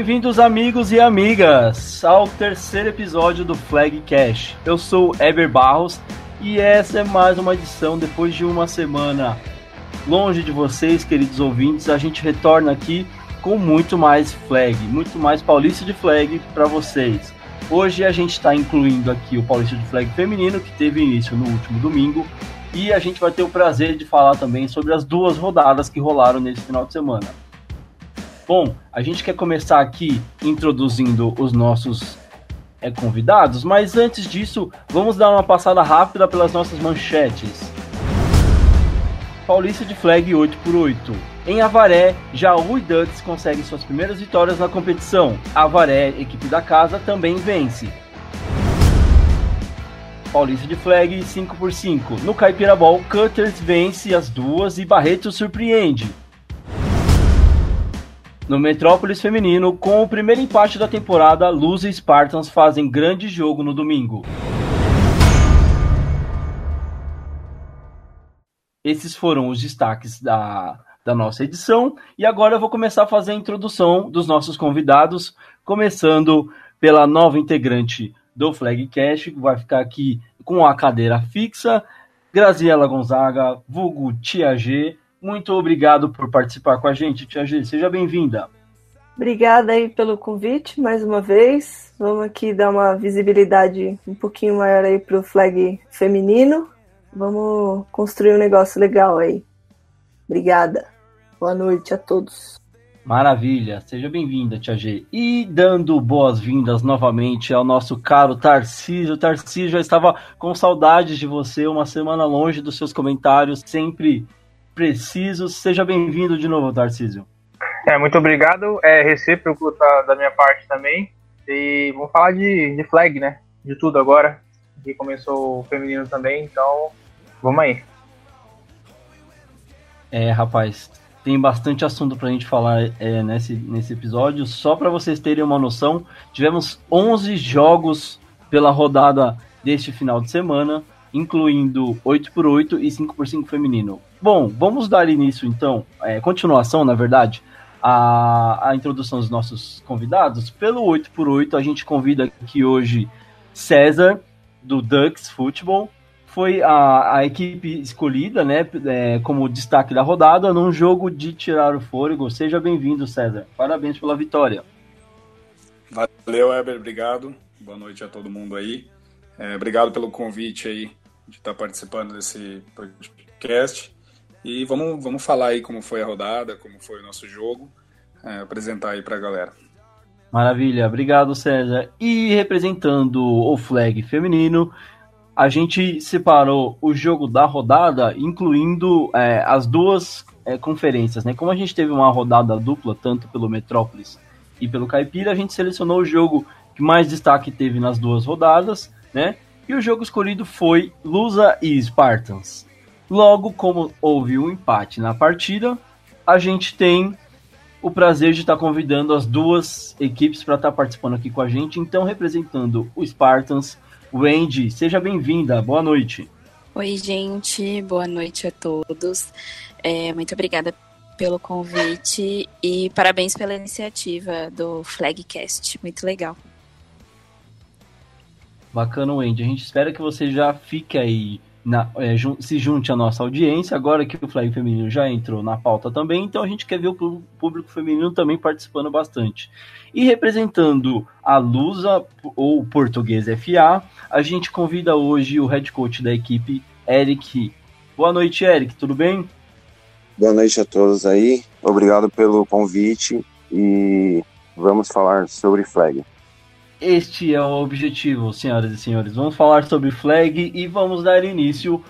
Bem-vindos, amigos e amigas, ao terceiro episódio do Flag Cash. Eu sou Eber Barros e essa é mais uma edição. Depois de uma semana longe de vocês, queridos ouvintes, a gente retorna aqui com muito mais flag, muito mais Paulista de Flag para vocês. Hoje a gente está incluindo aqui o Paulista de Flag feminino, que teve início no último domingo, e a gente vai ter o prazer de falar também sobre as duas rodadas que rolaram nesse final de semana. Bom, a gente quer começar aqui introduzindo os nossos é, convidados, mas antes disso, vamos dar uma passada rápida pelas nossas manchetes. Paulista de Flag 8x8. Em Avaré, Jaú e Ducks conseguem suas primeiras vitórias na competição. Avaré, equipe da casa, também vence. Paulista de Flag 5x5. No Caipira Ball, Cutters vence as duas e Barreto surpreende. No Metrópolis Feminino, com o primeiro empate da temporada, Luz e Spartans fazem grande jogo no domingo. Esses foram os destaques da, da nossa edição. E agora eu vou começar a fazer a introdução dos nossos convidados, começando pela nova integrante do Flag Cash, que vai ficar aqui com a cadeira fixa, Graziela Gonzaga, vulgo Tia G, muito obrigado por participar com a gente, Tia G. Seja bem-vinda. Obrigada aí pelo convite mais uma vez. Vamos aqui dar uma visibilidade um pouquinho maior aí pro flag feminino. Vamos construir um negócio legal aí. Obrigada. Boa noite a todos. Maravilha, seja bem-vinda, Tia G. E dando boas-vindas novamente ao nosso caro Tarcísio. Tarcísio já estava com saudades de você, uma semana longe dos seus comentários, sempre precisos. Seja bem-vindo de novo, Tarcísio. É, muito obrigado. É recíproco tá, da minha parte também. E vamos falar de, de flag, né? De tudo agora. Que começou o feminino também, então vamos aí. É, rapaz, tem bastante assunto pra gente falar é, nesse, nesse episódio. Só para vocês terem uma noção, tivemos 11 jogos pela rodada deste final de semana, incluindo 8x8 e 5x5 feminino. Bom, vamos dar início então, é, continuação na verdade, a, a introdução dos nossos convidados. Pelo 8x8, a gente convida aqui hoje César, do Ducks Futebol. Foi a, a equipe escolhida né, é, como destaque da rodada num jogo de tirar o fôlego. Seja bem-vindo, César. Parabéns pela vitória. Valeu, Eber. Obrigado. Boa noite a todo mundo aí. É, obrigado pelo convite aí de estar participando desse podcast. E vamos, vamos falar aí como foi a rodada, como foi o nosso jogo, é, apresentar aí para a galera. Maravilha, obrigado César. E representando o flag feminino, a gente separou o jogo da rodada, incluindo é, as duas é, conferências, né? Como a gente teve uma rodada dupla, tanto pelo Metrópolis e pelo Caipira, a gente selecionou o jogo que mais destaque teve nas duas rodadas, né? E o jogo escolhido foi Lusa e Spartans. Logo, como houve um empate na partida, a gente tem o prazer de estar convidando as duas equipes para estar participando aqui com a gente. Então, representando o Spartans, Wendy, seja bem-vinda. Boa noite. Oi, gente. Boa noite a todos. É, muito obrigada pelo convite e parabéns pela iniciativa do Flagcast. Muito legal. Bacana, Wendy. A gente espera que você já fique aí na, é, jun se junte à nossa audiência, agora que o Flag Feminino já entrou na pauta também, então a gente quer ver o público feminino também participando bastante. E representando a Lusa, ou Português FA, a gente convida hoje o head coach da equipe, Eric. Boa noite, Eric, tudo bem? Boa noite a todos aí, obrigado pelo convite e vamos falar sobre Flag. Este é o objetivo, senhoras e senhores. Vamos falar sobre flag e vamos dar início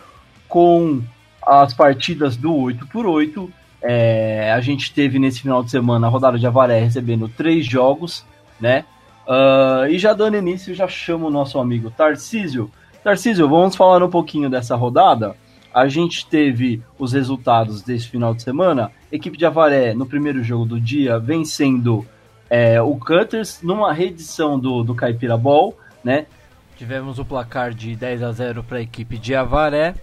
com as partidas do 8x8. É, a gente teve nesse final de semana a rodada de Avaré recebendo três jogos, né? Uh, e já dando início, já chamo o nosso amigo Tarcísio. Tarcísio, vamos falar um pouquinho dessa rodada. A gente teve os resultados desse final de semana. Equipe de Avaré, no primeiro jogo do dia, vencendo é, o Cutters numa reedição do, do Caipira Ball, né? Tivemos o placar de 10 a 0 para a equipe de Avaré.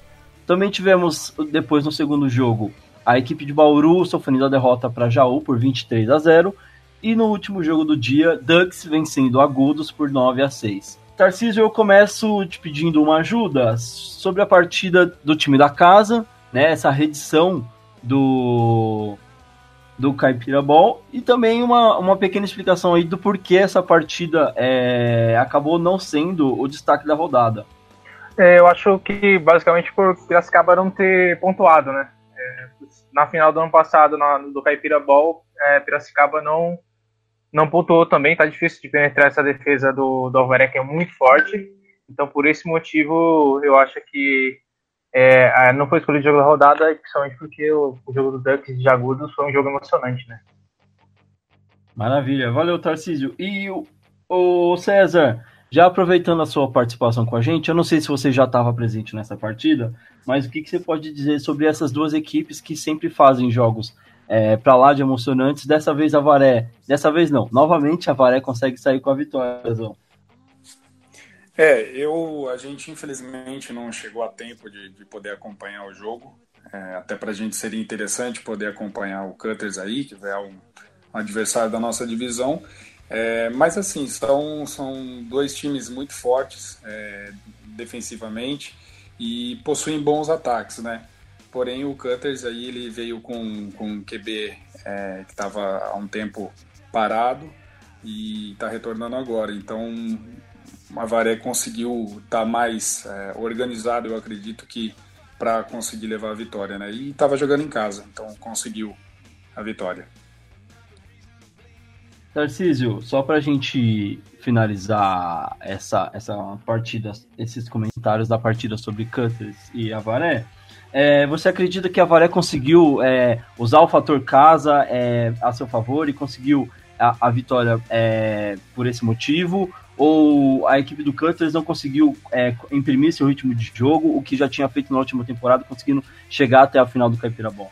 Também tivemos, depois no segundo jogo, a equipe de Bauru sofrendo a derrota para Jaú por 23 a 0. E no último jogo do dia, Ducks vencendo Agudos por 9 a 6. Tarcísio, eu começo te pedindo uma ajuda sobre a partida do time da casa, né? Essa redição do do Caipira Ball e também uma, uma pequena explicação aí do porquê essa partida é, acabou não sendo o destaque da rodada. É, eu acho que basicamente por Piracicaba não ter pontuado, né? É, na final do ano passado, na, do Caipira Ball, é, Piracicaba não, não pontuou também, tá difícil de penetrar essa defesa do, do Alvaré, que é muito forte. Então, por esse motivo, eu acho que é, não foi escolhido o jogo da rodada, principalmente porque o, o jogo do Ducks de Agudos foi um jogo emocionante, né? Maravilha, valeu Tarcísio. E o, o César, já aproveitando a sua participação com a gente, eu não sei se você já estava presente nessa partida, mas o que, que, você pode dizer sobre essas duas equipes que sempre fazem jogos é, para lá de emocionantes? Dessa vez a Varé, dessa vez não, novamente a Varé consegue sair com a vitória, Zão. É, eu, a gente infelizmente não chegou a tempo de, de poder acompanhar o jogo. É, até para a gente seria interessante poder acompanhar o Cutters aí, que é um, adversário da nossa divisão. É, mas assim, são, são dois times muito fortes é, defensivamente e possuem bons ataques, né? Porém, o Cutters aí ele veio com, com um QB é, que estava há um tempo parado e está retornando agora. Então, Mavaré conseguiu estar tá mais é, organizado, eu acredito que para conseguir levar a vitória, né? E estava jogando em casa, então conseguiu a vitória. Tarcísio, só para a gente finalizar essa, essa partida, esses comentários da partida sobre Cutters e Avaré, é, você acredita que a Avaré conseguiu é, usar o fator casa é, a seu favor e conseguiu a, a vitória é, por esse motivo? Ou a equipe do Cutters não conseguiu é, imprimir seu ritmo de jogo, o que já tinha feito na última temporada, conseguindo chegar até a final do Caipira Bom?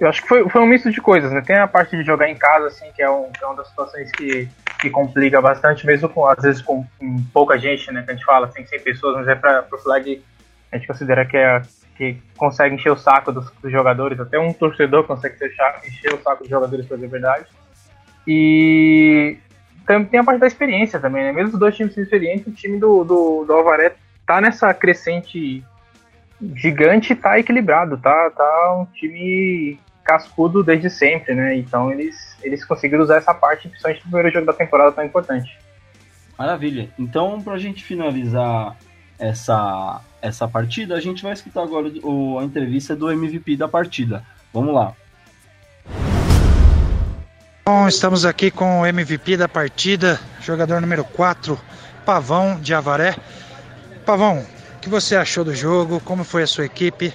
Eu acho que foi, foi um misto de coisas, né? Tem a parte de jogar em casa, assim, que é, um, que é uma das situações que, que complica bastante, mesmo com, às vezes, com, com pouca gente, né? Que a gente fala, assim, 100 pessoas, mas é para o flag, a gente considera que, é, que consegue encher o saco dos, dos jogadores, até um torcedor consegue encher o saco dos jogadores, para dizer a verdade. E tem a parte da experiência também, né? Mesmo os dois times experientes, o time do, do, do Alvaré tá nessa crescente gigante tá equilibrado, tá, tá um time cascudo desde sempre, né? Então eles, eles conseguiram usar essa parte, principalmente no primeiro jogo da temporada tão importante. Maravilha. Então, pra gente finalizar essa, essa partida, a gente vai escutar agora o, a entrevista do MVP da partida. Vamos lá. Bom, estamos aqui com o MVP da partida, jogador número 4, Pavão de Avaré. Pavão, o que você achou do jogo? Como foi a sua equipe?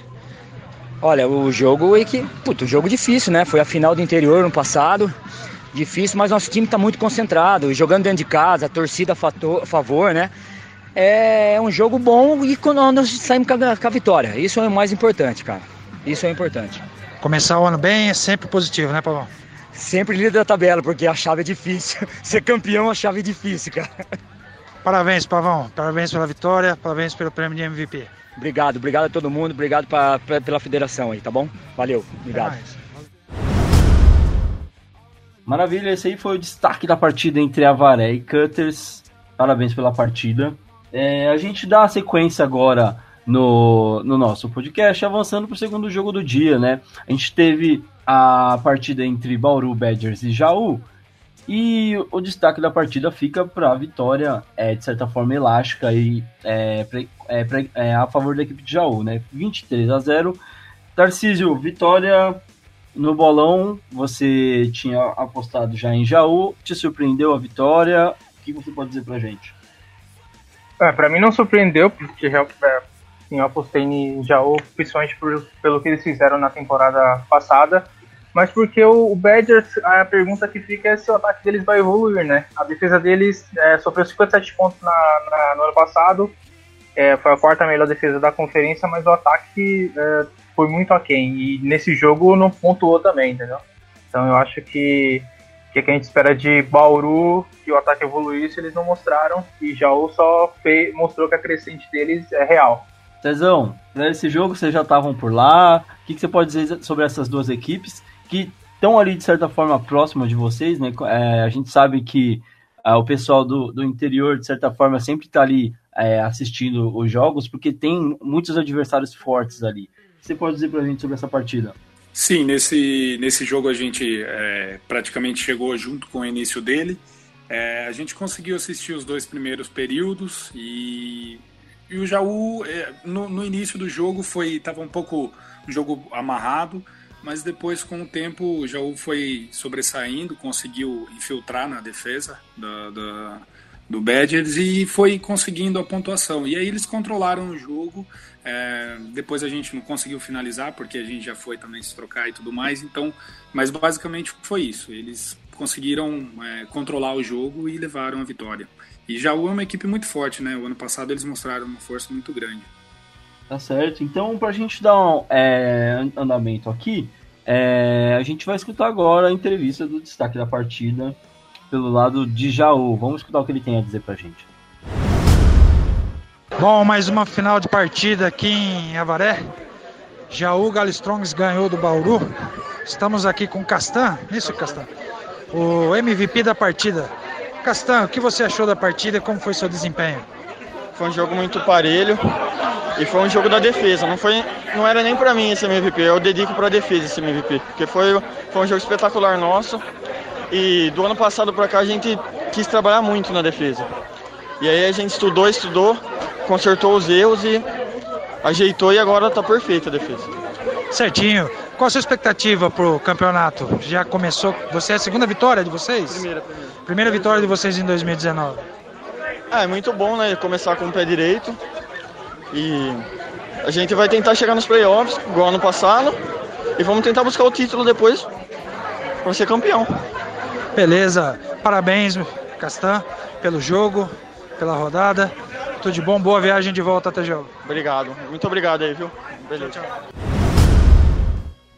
Olha, o jogo é que, puto, jogo difícil, né? Foi a final do interior no passado. Difícil, mas nosso time está muito concentrado, jogando dentro de casa, a torcida a favor, né? É um jogo bom e quando nós saímos com a, com a vitória. Isso é o mais importante, cara. Isso é importante. Começar o ano bem é sempre positivo, né, Pavão? Sempre líder da tabela, porque a chave é difícil. Ser campeão, a chave é difícil, cara. Parabéns, Pavão. Parabéns pela vitória, parabéns pelo prêmio de MVP. Obrigado, obrigado a todo mundo, obrigado pra, pra, pela federação aí, tá bom? Valeu, obrigado. Maravilha, esse aí foi o destaque da partida entre Avaré e Cutters. Parabéns pela partida. É, a gente dá a sequência agora no, no nosso podcast, avançando para o segundo jogo do dia, né? A gente teve a partida entre Bauru Badgers e Jaú. E o destaque da partida fica para a vitória, é, de certa forma, elástica e é, é, é, a favor da equipe de Jaú, né? 23 a 0. Tarcísio, vitória no bolão. Você tinha apostado já em Jaú. Te surpreendeu a vitória? O que você pode dizer para gente? É, para mim não surpreendeu, porque é, assim, em Jaú, principalmente por, pelo que eles fizeram na temporada passada, mas porque o, o Badgers, a pergunta que fica é se o ataque deles vai evoluir, né? A defesa deles é, sofreu 57 pontos na, na, no ano passado, é, foi a quarta melhor defesa da conferência, mas o ataque é, foi muito aquém, e nesse jogo não pontuou também, entendeu? Então eu acho que que a gente espera de Bauru que o ataque evoluísse, eles não mostraram, e Jaú só fez, mostrou que a crescente deles é real. Cezão, nesse jogo vocês já estavam por lá. O que, que, você pode dizer sobre essas duas equipes que estão ali de certa forma próxima de vocês, né? É, a gente sabe que é, o pessoal do, do interior, de certa forma, sempre está ali é, assistindo os jogos, porque tem muitos adversários fortes ali. Você pode dizer para a gente sobre essa partida? Sim, nesse, nesse jogo a gente é, praticamente chegou junto com o início dele. É, a gente conseguiu assistir os dois primeiros períodos e, e o Jaú, é, no, no, início do jogo, foi estava um pouco um jogo amarrado, mas depois, com o tempo, o Jaú foi sobressaindo, conseguiu infiltrar na defesa da, da do Badgers e foi conseguindo a pontuação. E aí eles controlaram o jogo. É, depois a gente não conseguiu finalizar porque a gente já foi também se trocar e tudo mais. Então, mas basicamente foi isso. Eles conseguiram é, controlar o jogo e levaram a vitória. E já é uma equipe muito forte, né? O ano passado eles mostraram uma força muito grande. Tá certo. Então, para a gente dar um é, andamento aqui, é, a gente vai escutar agora a entrevista do destaque da partida pelo lado de Jaú. Vamos escutar o que ele tem a dizer pra gente. Bom, mais uma final de partida aqui em Avaré. Jaú Galistrongs ganhou do Bauru. Estamos aqui com Castan, isso Castan, o MVP da partida. Castan, o que você achou da partida e como foi seu desempenho? Foi um jogo muito parelho e foi um jogo da defesa. Não foi, não era nem para mim esse MVP. Eu dedico para a defesa esse MVP, porque foi, foi um jogo espetacular nosso. E do ano passado para cá a gente quis trabalhar muito na defesa. E aí a gente estudou, estudou, consertou os erros e ajeitou e agora está perfeita a defesa. Certinho. Qual a sua expectativa pro campeonato? Já começou? Você é a segunda vitória de vocês? Primeira, primeira. Primeira vitória de vocês em 2019. Ah, é muito bom, né? Começar com o pé direito. E a gente vai tentar chegar nos playoffs, igual ano passado. E vamos tentar buscar o título depois para ser campeão. Beleza, parabéns, Castan, pelo jogo, pela rodada. Tudo de bom, boa viagem de volta até jogo. Obrigado, muito obrigado aí, viu? Beleza. Tchau, tchau.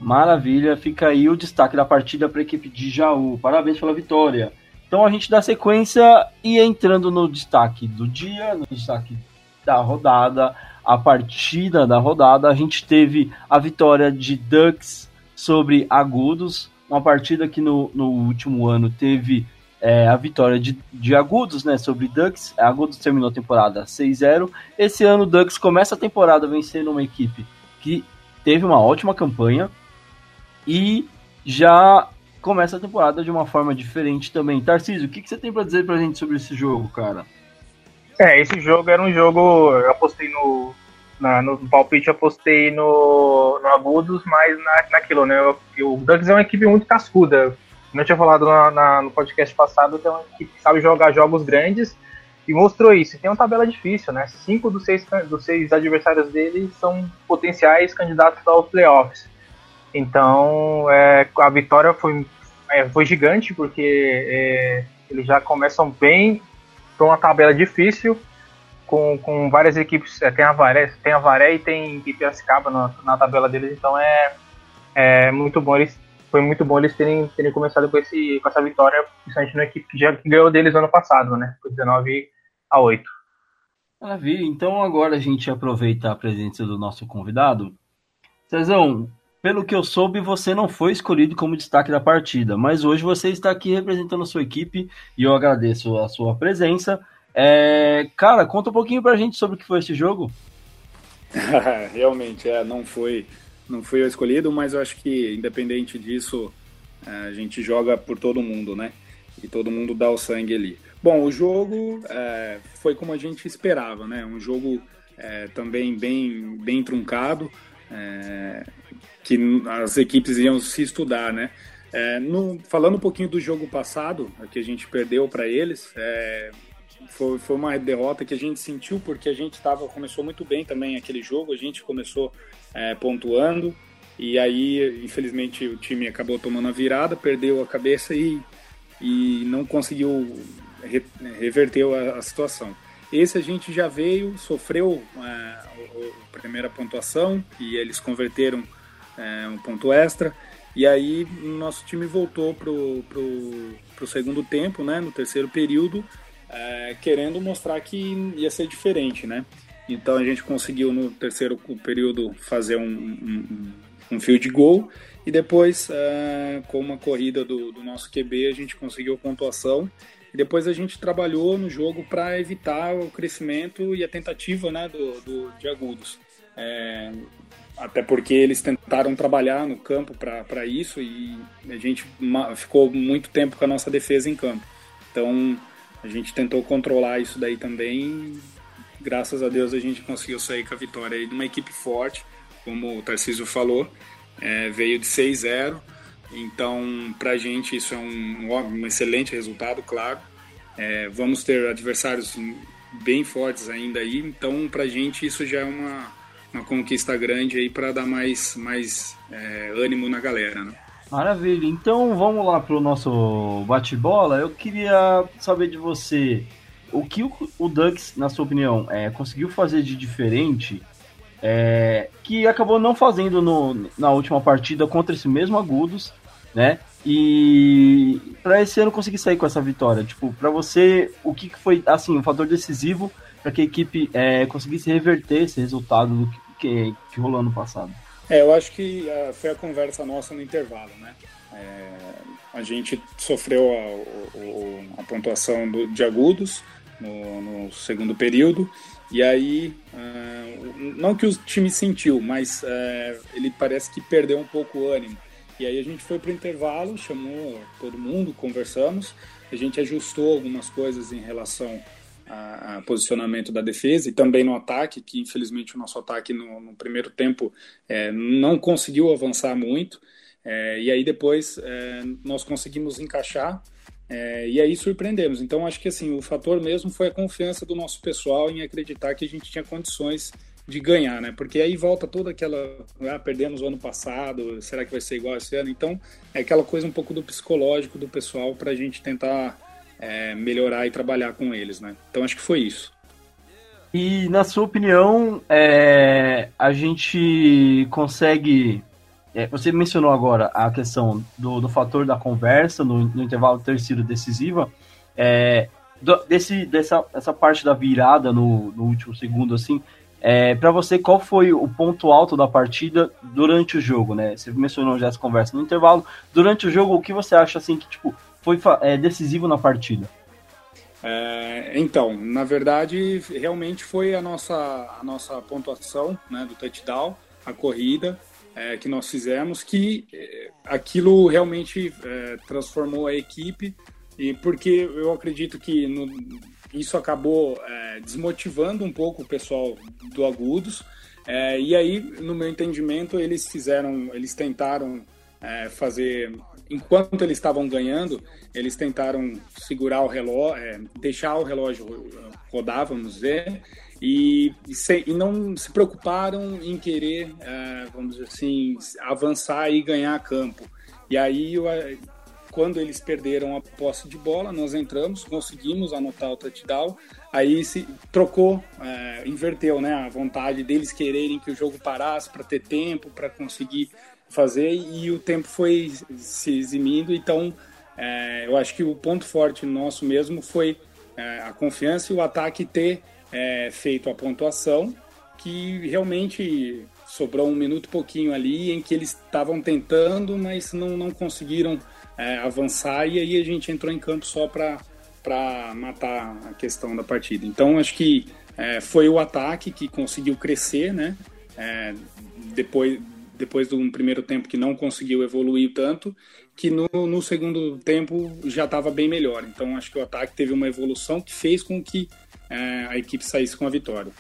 Maravilha, fica aí o destaque da partida para a equipe de Jaú. Parabéns pela vitória. Então a gente dá sequência e entrando no destaque do dia, no destaque da rodada, a partida da rodada, a gente teve a vitória de Ducks sobre Agudos uma partida que no, no último ano teve é, a vitória de, de Agudos né, sobre Ducks. Agudos terminou a temporada 6-0. Esse ano Ducks começa a temporada vencendo uma equipe que teve uma ótima campanha e já começa a temporada de uma forma diferente também. Tarcísio, o que, que você tem para dizer para a gente sobre esse jogo, cara? É, esse jogo era um jogo. Eu apostei no, na, no palpite eu apostei no, no Agudos, mas na, naquilo, né? o Ducks é uma equipe muito cascuda. Como eu tinha falado na, na, no podcast passado, que é uma equipe que sabe jogar jogos grandes e mostrou isso. Tem uma tabela difícil, né? Cinco dos seis, dos seis adversários dele são potenciais candidatos aos playoffs. Então, é, a vitória foi, é, foi gigante, porque é, eles já começam bem para uma tabela difícil com, com várias equipes. É, tem a Varé, tem a Varé e tem Piracicaba na, na tabela deles, então é, é muito bom eles. Foi muito bom eles terem, terem começado com, esse, com essa vitória, principalmente na equipe que já ganhou deles ano passado, né? Foi 19 a 8. Maravilha. Então agora a gente aproveita a presença do nosso convidado. Cezão, pelo que eu soube, você não foi escolhido como destaque da partida, mas hoje você está aqui representando a sua equipe e eu agradeço a sua presença. É, cara, conta um pouquinho pra gente sobre o que foi esse jogo. Realmente, é, não foi não foi eu escolhido, mas eu acho que independente disso, é, a gente joga por todo mundo, né? E todo mundo dá o sangue ali. Bom, o jogo é, foi como a gente esperava, né? Um jogo é, também bem, bem truncado, é, que as equipes iam se estudar, né? É, no, falando um pouquinho do jogo passado, que a gente perdeu para eles, é, foi, foi uma derrota que a gente sentiu porque a gente tava, começou muito bem também aquele jogo, a gente começou é, pontuando e aí infelizmente o time acabou tomando a virada, perdeu a cabeça e, e não conseguiu re, reverter a, a, situação. Esse a gente já veio, sofreu é, a, a, primeira pontuação e eles converteram é, um ponto extra. E aí nosso time voltou pro, pro, pro segundo tempo, né, no terceiro período, é, querendo mostrar que ia ser diferente, né? Então a gente conseguiu no terceiro período fazer um, um, um field goal e depois, uh, com uma corrida do, do, nosso QB, a gente conseguiu pontuação. E depois a gente trabalhou no jogo para evitar o crescimento e a tentativa né, do, do de agudos. É, até porque eles tentaram trabalhar no campo para isso e a gente ficou muito tempo com a nossa defesa em campo. Então a gente tentou controlar isso daí também. Graças a Deus a gente conseguiu sair com a vitória aí de uma equipe forte, como o Tarcísio falou é, veio de 6-0. Então, para a gente, isso é um, um, excelente resultado, claro. É, vamos ter adversários bem fortes ainda aí, então, para a gente, isso já é uma, uma conquista grande aí para dar mais, mais é, ânimo na galera, né? Maravilha. Então, vamos lá para o nosso bate-bola. Eu queria saber de você o que o, o Ducks, na sua opinião, é, conseguiu fazer de diferente é, que acabou não fazendo no, na última partida contra esse mesmo Agudos, né? E para esse ano conseguir sair com essa vitória, tipo, para você, o que foi assim, um fator decisivo para que a equipe é, conseguisse reverter esse resultado do que, que rolou ano passado? É, eu acho que uh, foi a conversa nossa no intervalo, né? É, a gente sofreu a, a, pontuação do, de agudos no, no segundo período e aí, uh, não que o time sentiu, mas uh, ele parece que perdeu um pouco o ânimo. E aí a gente foi para o intervalo, chamou todo mundo, conversamos, a gente ajustou algumas coisas em relação ao posicionamento da defesa e também no ataque, que infelizmente o nosso ataque no, no primeiro tempo é, não conseguiu avançar muito. É, e aí depois é, nós conseguimos encaixar é, e aí surpreendemos. Então acho que assim o fator mesmo foi a confiança do nosso pessoal em acreditar que a gente tinha condições de ganhar, né? Porque aí volta toda aquela, ah, perdemos o ano passado, será que vai ser igual esse ano? Então é aquela coisa um pouco do psicológico do pessoal para a gente tentar é, melhorar e trabalhar com eles, né? Então acho que foi isso. E na sua opinião, é, a gente consegue é, você mencionou agora a questão do, do fator da conversa no, no intervalo ter sido decisiva. É, do, desse, dessa essa parte da virada no, no último segundo, assim, é, para você, qual foi o ponto alto da partida durante o jogo, né? Você mencionou já essa conversa no intervalo. Durante o jogo, o que você acha assim que tipo foi é, decisivo na partida? É, então, na verdade, realmente foi a nossa a nossa pontuação, né, do touchdown, a corrida é, que nós fizemos, que é, aquilo realmente é, transformou a equipe, e porque eu acredito que no, isso acabou é, desmotivando um pouco o pessoal do Agudos, é, e aí, no meu entendimento, eles fizeram, eles tentaram é, fazer enquanto eles estavam ganhando, eles tentaram segurar o relógio, deixar o relógio rodar, vamos dizer, e, e, se, e, não se preocuparam em querer, uh, vamos dizer assim, avançar e ganhar campo. E aí, quando eles perderam a posse de bola, nós entramos, conseguimos anotar o touchdown, aí se trocou, uh, inverteu né, a vontade deles quererem que o jogo parasse para ter tempo, para conseguir fazer, e o tempo foi se eximindo, então uh, eu acho que o ponto forte nosso mesmo foi a confiança e o ataque ter é, feito a pontuação, que realmente sobrou um minuto pouquinho ali em que eles estavam tentando, mas não, não conseguiram é, avançar e aí a gente entrou em campo só para matar a questão da partida. Então acho que é, foi o ataque que conseguiu crescer, né? É, depois, depois de um primeiro tempo que não conseguiu evoluir tanto, que no, no segundo tempo já estava bem melhor. Então acho que o ataque teve uma evolução que fez com que é, a equipe saísse com a vitória.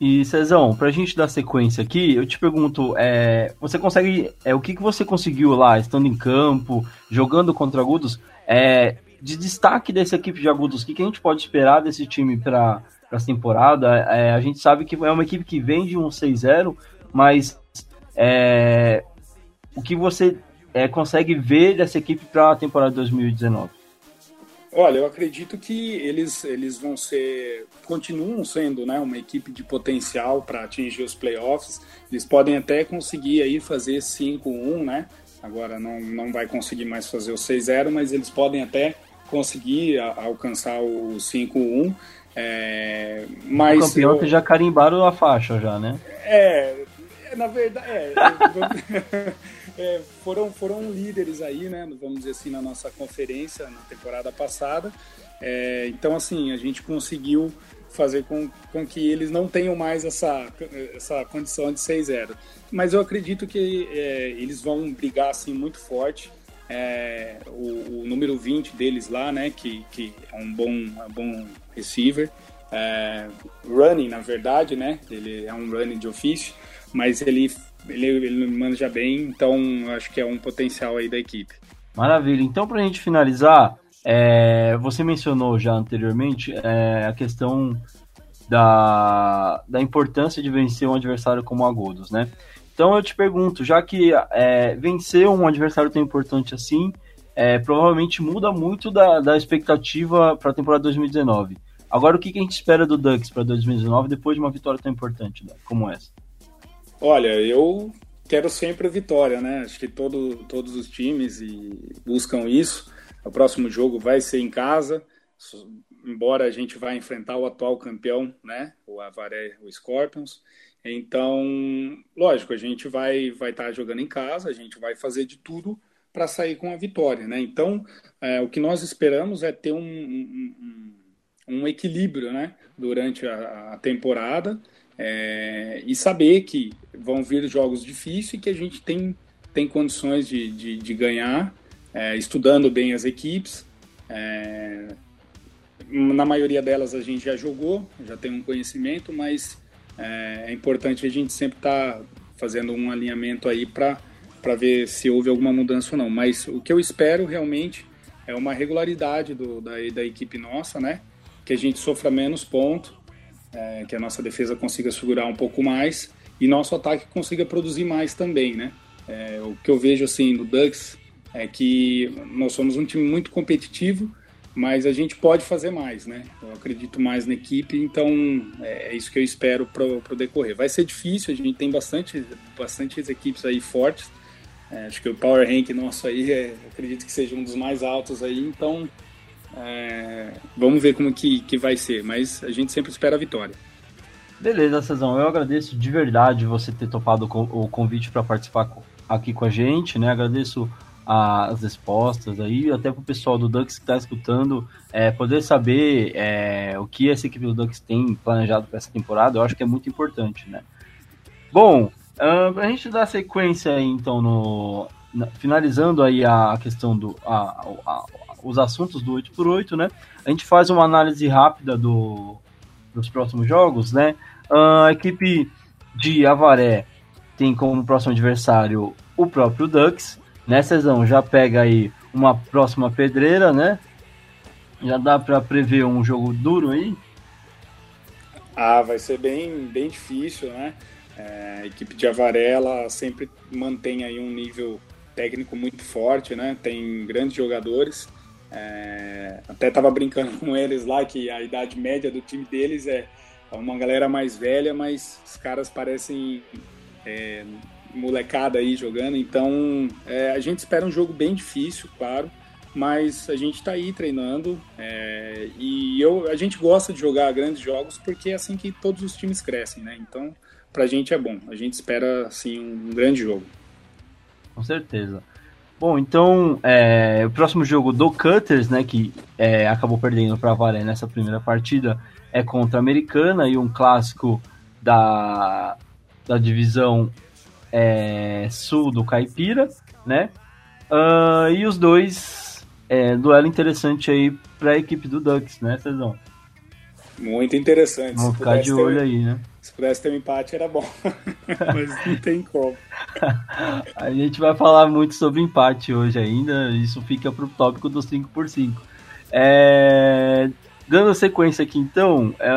E Cezão, pra gente dar sequência aqui, eu te pergunto, é, você consegue, é, o que, que você conseguiu lá, estando em campo, jogando contra Agudos, é, de destaque dessa equipe de Agudos, o que, que a gente pode esperar desse time para essa temporada? É, a gente sabe que é uma equipe que vem de um 6-0, mas é, o que você é, consegue ver dessa equipe para a temporada 2019? Olha, eu acredito que eles, eles vão ser, continuam sendo né, uma equipe de potencial para atingir os playoffs. Eles podem até conseguir aí fazer 5-1, né? Agora não, não vai conseguir mais fazer o 6-0, mas eles podem até conseguir a, alcançar o 5-1. É, mas o campeão eu, que já carimbaram a faixa já, né? É, na verdade, é, é, foram, foram líderes aí, né? Vamos dizer assim, na nossa conferência na temporada passada. É, então, assim, a gente conseguiu fazer com, com que eles não tenham mais essa, essa condição de 6-0. Mas eu acredito que é, eles vão brigar assim muito forte. É, o, o, número 20 deles lá, né, que, que é um bom, um bom receiver, é, running na verdade, né, ele é um running de ofício, mas ele, ele, ele manja bem, então acho que é um potencial aí da equipe. Maravilha, então para a gente finalizar, é, você mencionou já anteriormente é, a questão da, da importância de vencer um adversário como Agudos, né? Então eu te pergunto, já que é, vencer um adversário tão importante assim, é, provavelmente muda muito da, da expectativa para a temporada 2019. Agora, o que, que a gente espera do Ducks para 2019 depois de uma vitória tão importante né, como essa? Olha, eu quero sempre a vitória, né? Acho que todo, todos os times buscam isso. O próximo jogo vai ser em casa, embora a gente vá enfrentar o atual campeão, né, o Avaré, o Scorpions. Então, lógico, a gente vai vai estar tá jogando em casa, a gente vai fazer de tudo para sair com a vitória, né? Então, é, o que nós esperamos é ter um, um, um equilíbrio, né, durante a, a temporada é, e saber que vão vir jogos difíceis e que a gente tem tem condições de, de, de ganhar é, estudando bem as equipes. É, na maioria delas a gente já jogou, já tem um conhecimento, mas é, é importante a gente sempre estar tá fazendo um alinhamento aí para ver se houve alguma mudança ou não. Mas o que eu espero realmente é uma regularidade do, da, da equipe nossa, né? Que a gente sofra menos pontos, é, que a nossa defesa consiga segurar um pouco mais e nosso ataque consiga produzir mais também, né? É, o que eu vejo assim no Ducks é que nós somos um time muito competitivo, mas a gente pode fazer mais, né? Eu acredito mais na equipe, então é, é isso que eu espero para o decorrer. Vai ser difícil, a gente tem bastante, bastante equipes aí fortes. É, acho que o Power Rank nosso aí, é, acredito que seja um dos mais altos aí, então é, vamos ver como que, que vai ser, mas a gente sempre espera a vitória. Beleza, Cezão, eu agradeço de verdade você ter topado o convite para participar aqui com a gente, né? Agradeço as respostas aí, até para o pessoal do Ducks que está escutando, é, poder saber é, o que essa equipe do Ducks tem planejado para essa temporada, eu acho que é muito importante, né? Bom, para a gente dar sequência aí, então, no, na, finalizando aí a, questão do a, a, os assuntos do 8x8, né? A gente faz uma análise rápida do, dos próximos jogos, né? Uh, a equipe de Avaré tem como próximo adversário o próprio Ducks, né, Cezão? Já pega aí uma próxima pedreira, né? Já dá para prever um jogo duro aí? Ah, vai ser bem, bem difícil, né? É, a equipe de Avarela sempre mantém aí um nível técnico muito forte, né? Tem grandes jogadores. É, até tava brincando com eles lá que a idade média do time deles é uma galera mais velha, mas os caras parecem é, molecada aí jogando. Então, é, a gente espera um jogo bem difícil, claro, mas a gente está aí treinando é, e eu, a gente gosta de jogar grandes jogos porque é assim que todos os times crescem, né? Então, para a gente é bom. A gente espera, assim, um grande jogo. Com certeza. Bom, então, é, o próximo jogo do Cutters, né, que é, acabou perdendo para Varé nessa primeira partida, é contra a Americana e um clássico da, da divisão é, sul do Caipira, né? Uh, e os dois, é, duelo interessante aí para a equipe do Ducks, né, Cezão? Muito interessante. Vamos ficar de olho ter, aí, né? Se pudesse ter um empate era bom, mas não tem como. a gente vai falar muito sobre empate hoje ainda, isso fica para o tópico dos 5x5. É... Dando sequência aqui então, é...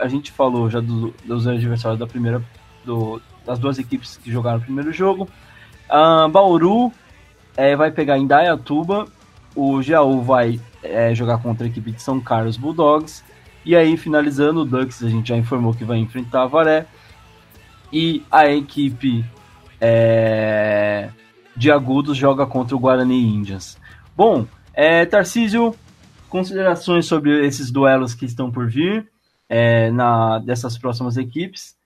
a gente falou já do, dos adversários da primeira, do, das duas equipes que jogaram o primeiro jogo. Uh, Bauru é, vai pegar em Dayatuba, o Jaú vai é, jogar contra a equipe de São Carlos Bulldogs. E aí, finalizando, o Ducks a gente já informou que vai enfrentar a Varé. E a equipe é, de Agudos joga contra o Guarani Indians. Bom, é, Tarcísio, considerações sobre esses duelos que estão por vir é, na, dessas próximas equipes.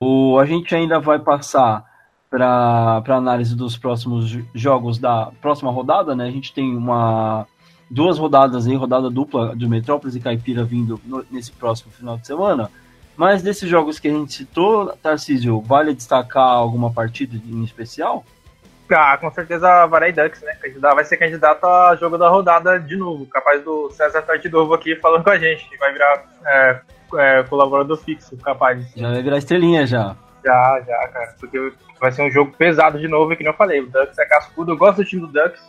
O, a gente ainda vai passar para análise dos próximos jogos da próxima rodada, né? A gente tem uma duas rodadas aí, rodada dupla de Metrópolis e Caipira vindo no, nesse próximo final de semana. Mas desses jogos que a gente citou, Tarcísio, vale destacar alguma partida em especial? Ah, com certeza a Varai Ducks, né? Vai ser candidato a jogo da rodada de novo. Capaz do César estar de novo aqui falando com a gente. Vai virar é, é, colaborador fixo, capaz. Já vai virar estrelinha já. Já, já, cara. Porque vai ser um jogo pesado de novo, que não falei. O Ducks é cascudo. Eu gosto do time do Ducks,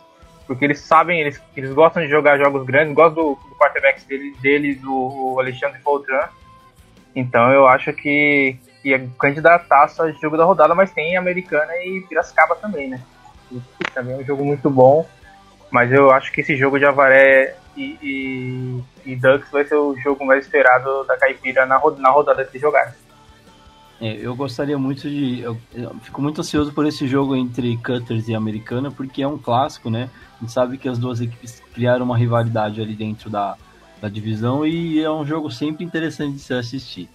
porque eles sabem, eles, eles gostam de jogar jogos grandes. Gosto do, do quarterback dele, dele do Alexandre Foltran. Então eu acho que, que é candidataço a jogo da rodada, mas tem Americana e Piracicaba também, né? Também é um jogo muito bom. Mas eu acho que esse jogo de Avaré e, e, e Ducks vai ser o jogo mais esperado da Caipira na, na rodada que jogar. É, eu gostaria muito de. Eu, eu, fico muito ansioso por esse jogo entre Cutters e Americana, porque é um clássico, né? A gente sabe que as duas equipes criaram uma rivalidade ali dentro da, da divisão e é um jogo sempre interessante de se assistir.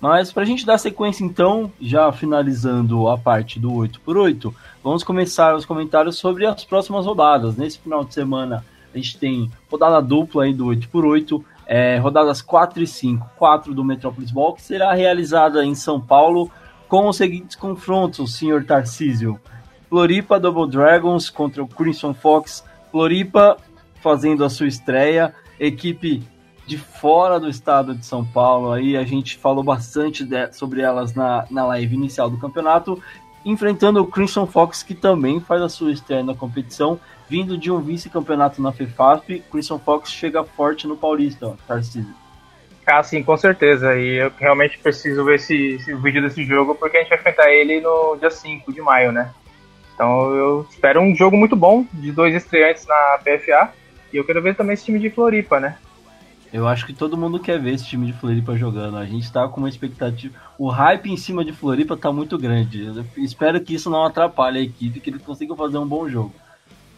Mas para a gente dar sequência então, já finalizando a parte do 8x8, vamos começar os comentários sobre as próximas rodadas. Nesse final de semana a gente tem rodada dupla aí do 8x8, é, rodadas 4 e 5, 4 do Metropolis Ball, que será realizada em São Paulo com os seguintes confrontos, senhor Tarcísio. Floripa Double Dragons contra o Crimson Fox. Floripa fazendo a sua estreia, equipe de fora do estado de São Paulo. Aí a gente falou bastante de, sobre elas na, na live inicial do campeonato, enfrentando o Crimson Fox, que também faz a sua estreia na competição vindo de um vice-campeonato na FEFAP, Christian Fox chega forte no Paulista, Tarcísio. Ah, sim, com certeza. E eu realmente preciso ver esse, esse vídeo desse jogo, porque a gente vai enfrentar ele no dia 5 de maio, né? Então eu espero um jogo muito bom, de dois estreantes na PFA. E eu quero ver também esse time de Floripa, né? Eu acho que todo mundo quer ver esse time de Floripa jogando. A gente tá com uma expectativa. O hype em cima de Floripa tá muito grande. Eu espero que isso não atrapalhe a equipe, que eles consigam fazer um bom jogo.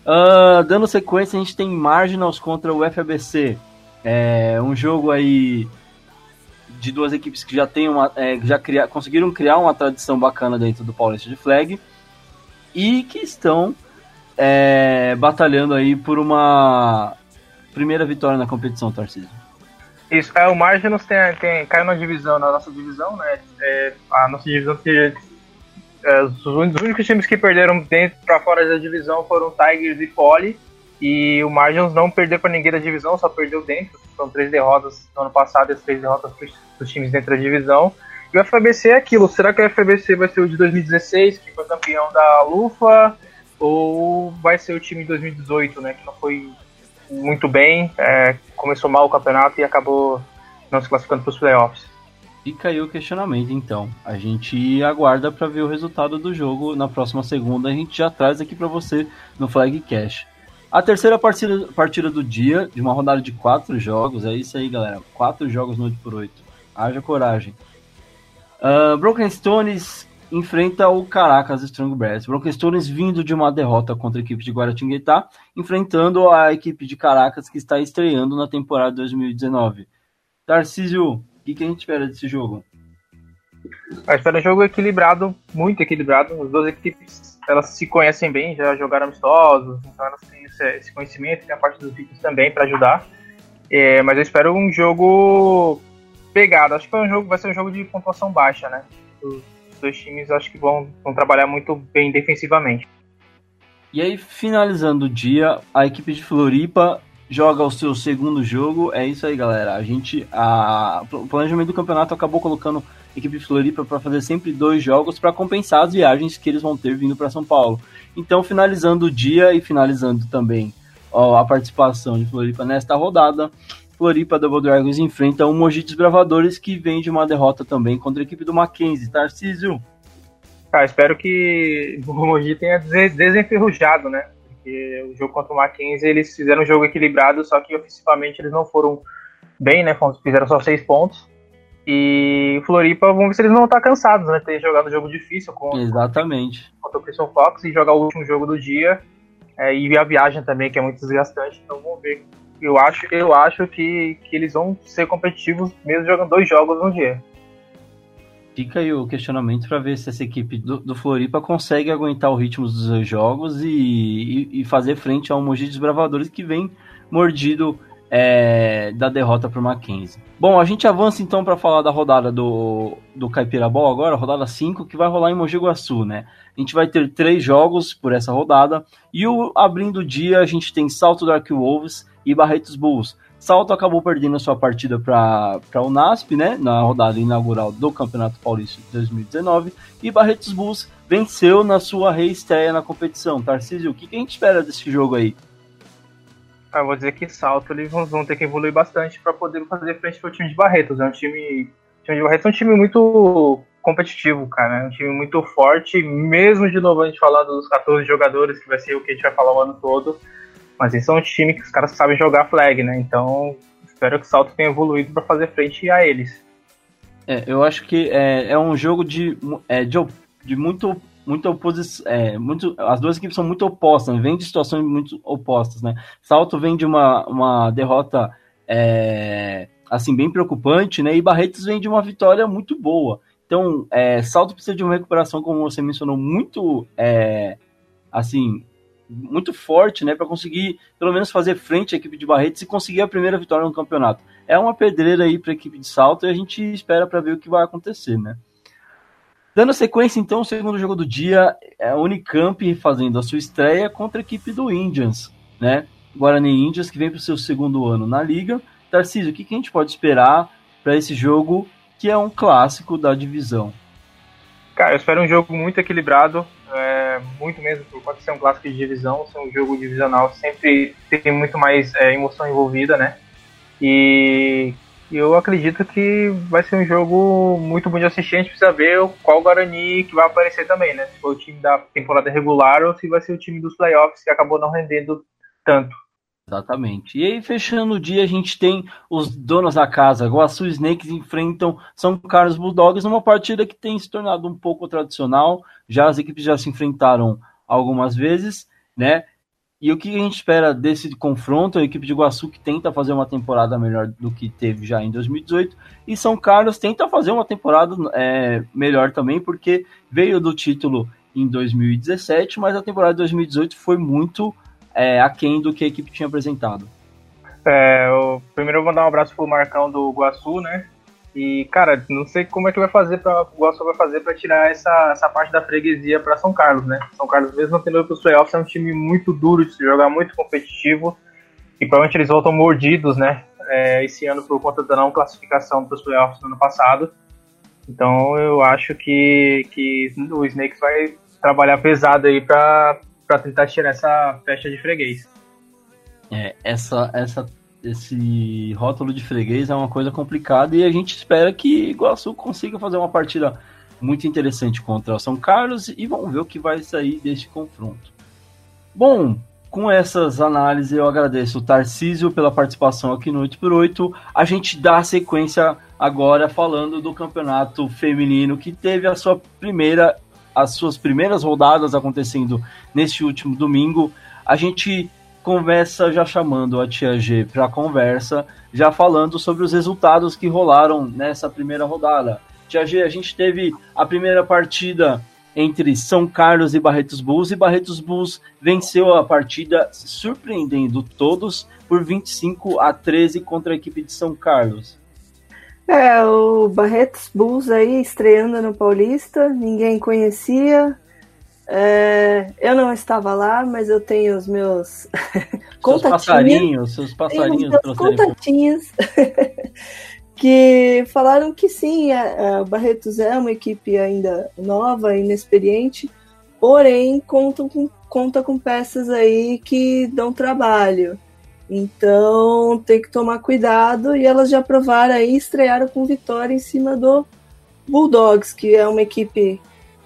Uh, dando sequência, a gente tem Marginals contra o FABC. É um jogo aí de duas equipes que já tem uma, é, já cria, conseguiram criar uma tradição bacana dentro do Paulista de Flag e que estão é, batalhando aí por uma primeira vitória na competição, Tarcísio. Isso, é, o Marginals tem, tem, caiu na divisão, na nossa divisão, né? É, a nossa divisão é, os únicos times que perderam dentro para fora da divisão foram Tigers e Poli. E o Margins não perdeu para ninguém da divisão, só perdeu dentro. São três derrotas no ano passado e as três derrotas para os times dentro da divisão. E o FBC é aquilo. Será que o FBC vai ser o de 2016, que foi campeão da Lufa? Ou vai ser o time de 2018, né? Que não foi muito bem, é, começou mal o campeonato e acabou não se classificando para os playoffs. Fica aí o questionamento, então. A gente aguarda para ver o resultado do jogo na próxima segunda. A gente já traz aqui para você no Flag Cash. A terceira partida, partida do dia, de uma rodada de quatro jogos. É isso aí, galera. Quatro jogos no 8 por 8 Haja coragem. Uh, Broken Stones enfrenta o Caracas Strong Bears. Broken Stones vindo de uma derrota contra a equipe de Guaratinguetá, enfrentando a equipe de Caracas que está estreando na temporada 2019. Tarcísio, que, que a gente espera desse jogo? A espera um jogo equilibrado, muito equilibrado. As duas equipes elas se conhecem bem, já jogaram amistosos, então elas têm esse, conhecimento, tem a parte dos vídeos também para ajudar. É, mas eu espero um jogo pegado. Acho que um jogo, vai ser um jogo de pontuação baixa, né? Os dois times acho que vão, vão trabalhar muito bem defensivamente. E aí, finalizando o dia, a equipe de Floripa joga o seu segundo jogo. É isso aí, galera. A gente, a, o planejamento do campeonato acabou colocando a equipe Floripa para fazer sempre dois jogos para compensar as viagens que eles vão ter vindo para São Paulo. Então, finalizando o dia e finalizando também ó, a participação de Floripa nesta rodada, Floripa Double Dragons enfrenta o Mogi Desbravadores que vem de uma derrota também contra a equipe do Mackenzie. Tarcísio. Tá, espero que o Mogi tenha desenferrujado, né? porque o jogo contra o Mackenzie eles fizeram um jogo equilibrado, só que ofensivamente eles não foram bem, né? Fizeram só seis pontos. E Floripa, vamos ver se eles não estão cansados, né? Ter jogado um jogo difícil com, Exatamente. contra o Christian Fox e jogar o último jogo do dia. É, e a viagem também, que é muito desgastante. Então vamos ver. Eu acho, eu acho que, que eles vão ser competitivos mesmo jogando dois jogos no dia. Fica aí o questionamento para ver se essa equipe do, do, Floripa consegue aguentar o ritmo dos jogos e, e, e fazer frente ao Mogi dos Bravadores que vem mordido é, da derrota para o Mackenzie. Bom, a gente avança então para falar da rodada do, do Caipirabol agora, rodada 5, que vai rolar em Mogi Guaçu, né? A gente vai ter três jogos por essa rodada e o abrindo o dia a gente tem Salto Dark Wolves e Barretos Bulls. Salto acabou perdendo a sua partida para o NASP, né, na rodada inaugural do Campeonato Paulista de 2019, e Barretos Bulls venceu na sua reestreia na competição. Tarcísio, o que, que a gente espera desse jogo aí? Ah, vou dizer que Salto eles vão ter que evoluir bastante para poder fazer frente ao time de Barretos. É um time, o time de Barretos é um time muito competitivo, cara. É um time muito forte, mesmo de novo a gente falando dos 14 jogadores, que vai ser o que a gente vai falar o ano todo mas eles são um time que os caras sabem jogar flag, né? Então espero que o Salto tenha evoluído para fazer frente a eles. É, eu acho que é, é um jogo de, é, de, de muito muita oposição, é, muito, as duas equipes são muito opostas, né? vêm de situações muito opostas, né? Salto vem de uma, uma derrota é, assim bem preocupante, né? E Barretos vem de uma vitória muito boa. Então, é, Salto precisa de uma recuperação, como você mencionou, muito é, assim muito forte, né, para conseguir pelo menos fazer frente à equipe de Barretos e conseguir a primeira vitória no campeonato. É uma pedreira aí para a equipe de Salto e a gente espera para ver o que vai acontecer, né? Dando sequência, então, o segundo jogo do dia é a Unicamp fazendo a sua estreia contra a equipe do Indians, né? Guarani Indians, que vem para o seu segundo ano na liga. Tarcísio, o que, que a gente pode esperar para esse jogo, que é um clássico da divisão? Cara, eu espero um jogo muito equilibrado, é, muito mesmo, por pode ser um clássico de divisão, ser um jogo divisional, sempre tem muito mais é, emoção envolvida, né? E eu acredito que vai ser um jogo muito bom de assistir, a gente precisa ver qual Guarani que vai aparecer também, né? Se for o time da temporada regular ou se vai ser o time dos playoffs que acabou não rendendo tanto. Exatamente. E aí, fechando o dia, a gente tem os donos da casa. Guaçu Snakes enfrentam São Carlos Bulldogs numa partida que tem se tornado um pouco tradicional. Já as equipes já se enfrentaram algumas vezes, né? E o que a gente espera desse confronto? A equipe de Guaçu que tenta fazer uma temporada melhor do que teve já em 2018. E São Carlos tenta fazer uma temporada é, melhor também, porque veio do título em 2017, mas a temporada de 2018 foi muito é, aquém do que a equipe tinha apresentado. É, eu, primeiro eu vou dar um abraço pro Marcão do Guaçu, né? E, cara, não sei como é que vai fazer para o Guaçu vai fazer para tirar essa, essa parte da freguesia para São Carlos, né? São Carlos, mesmo não tendo ido para os playoffs, é um time muito duro de se jogar, muito competitivo. E provavelmente eles voltam mordidos, né? É, esse ano por conta da não classificação para os playoffs no ano passado. Então eu acho que, que o Snakes vai trabalhar pesado aí para tentar tirar essa festa de freguês. É, essa, essa, esse rótulo de freguês é uma coisa complicada e a gente espera que Iguaçu consiga fazer uma partida muito interessante contra São Carlos e vamos ver o que vai sair deste confronto. Bom, com essas análises eu agradeço o Tarcísio pela participação aqui no 8 por 8 A gente dá sequência agora falando do campeonato feminino que teve a sua primeira as suas primeiras rodadas acontecendo neste último domingo, a gente conversa já chamando a Tia G para conversa, já falando sobre os resultados que rolaram nessa primeira rodada. Tia G, a gente teve a primeira partida entre São Carlos e Barretos Bulls, e Barretos Bulls venceu a partida, surpreendendo todos, por 25 a 13 contra a equipe de São Carlos. É, o Barretos Bulls aí estreando no Paulista, ninguém conhecia. É, eu não estava lá, mas eu tenho os meus seus passarinhos, seus passarinhos, meus contatinhos que falaram que sim, a, a Barretos é uma equipe ainda nova, inexperiente, porém conta com, conta com peças aí que dão trabalho. Então tem que tomar cuidado e elas já provaram aí, estrearam com vitória em cima do Bulldogs, que é uma equipe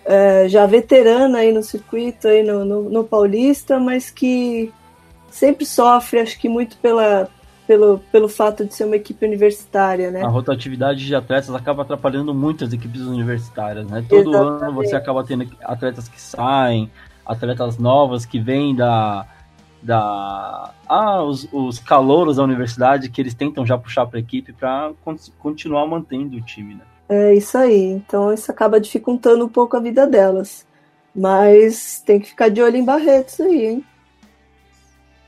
é, já veterana aí no circuito, aí no, no, no, Paulista, mas que sempre sofre, acho que muito pela, pelo, pelo fato de ser uma equipe universitária, né? A rotatividade de atletas acaba atrapalhando muito as equipes universitárias, né? Todo Exatamente. ano você acaba tendo atletas que saem, atletas novas que vêm da da ah, os, os calouros da universidade que eles tentam já puxar para a equipe para continuar mantendo o time, né? É isso aí. Então isso acaba dificultando um pouco a vida delas. Mas tem que ficar de olho em Barretos aí, hein?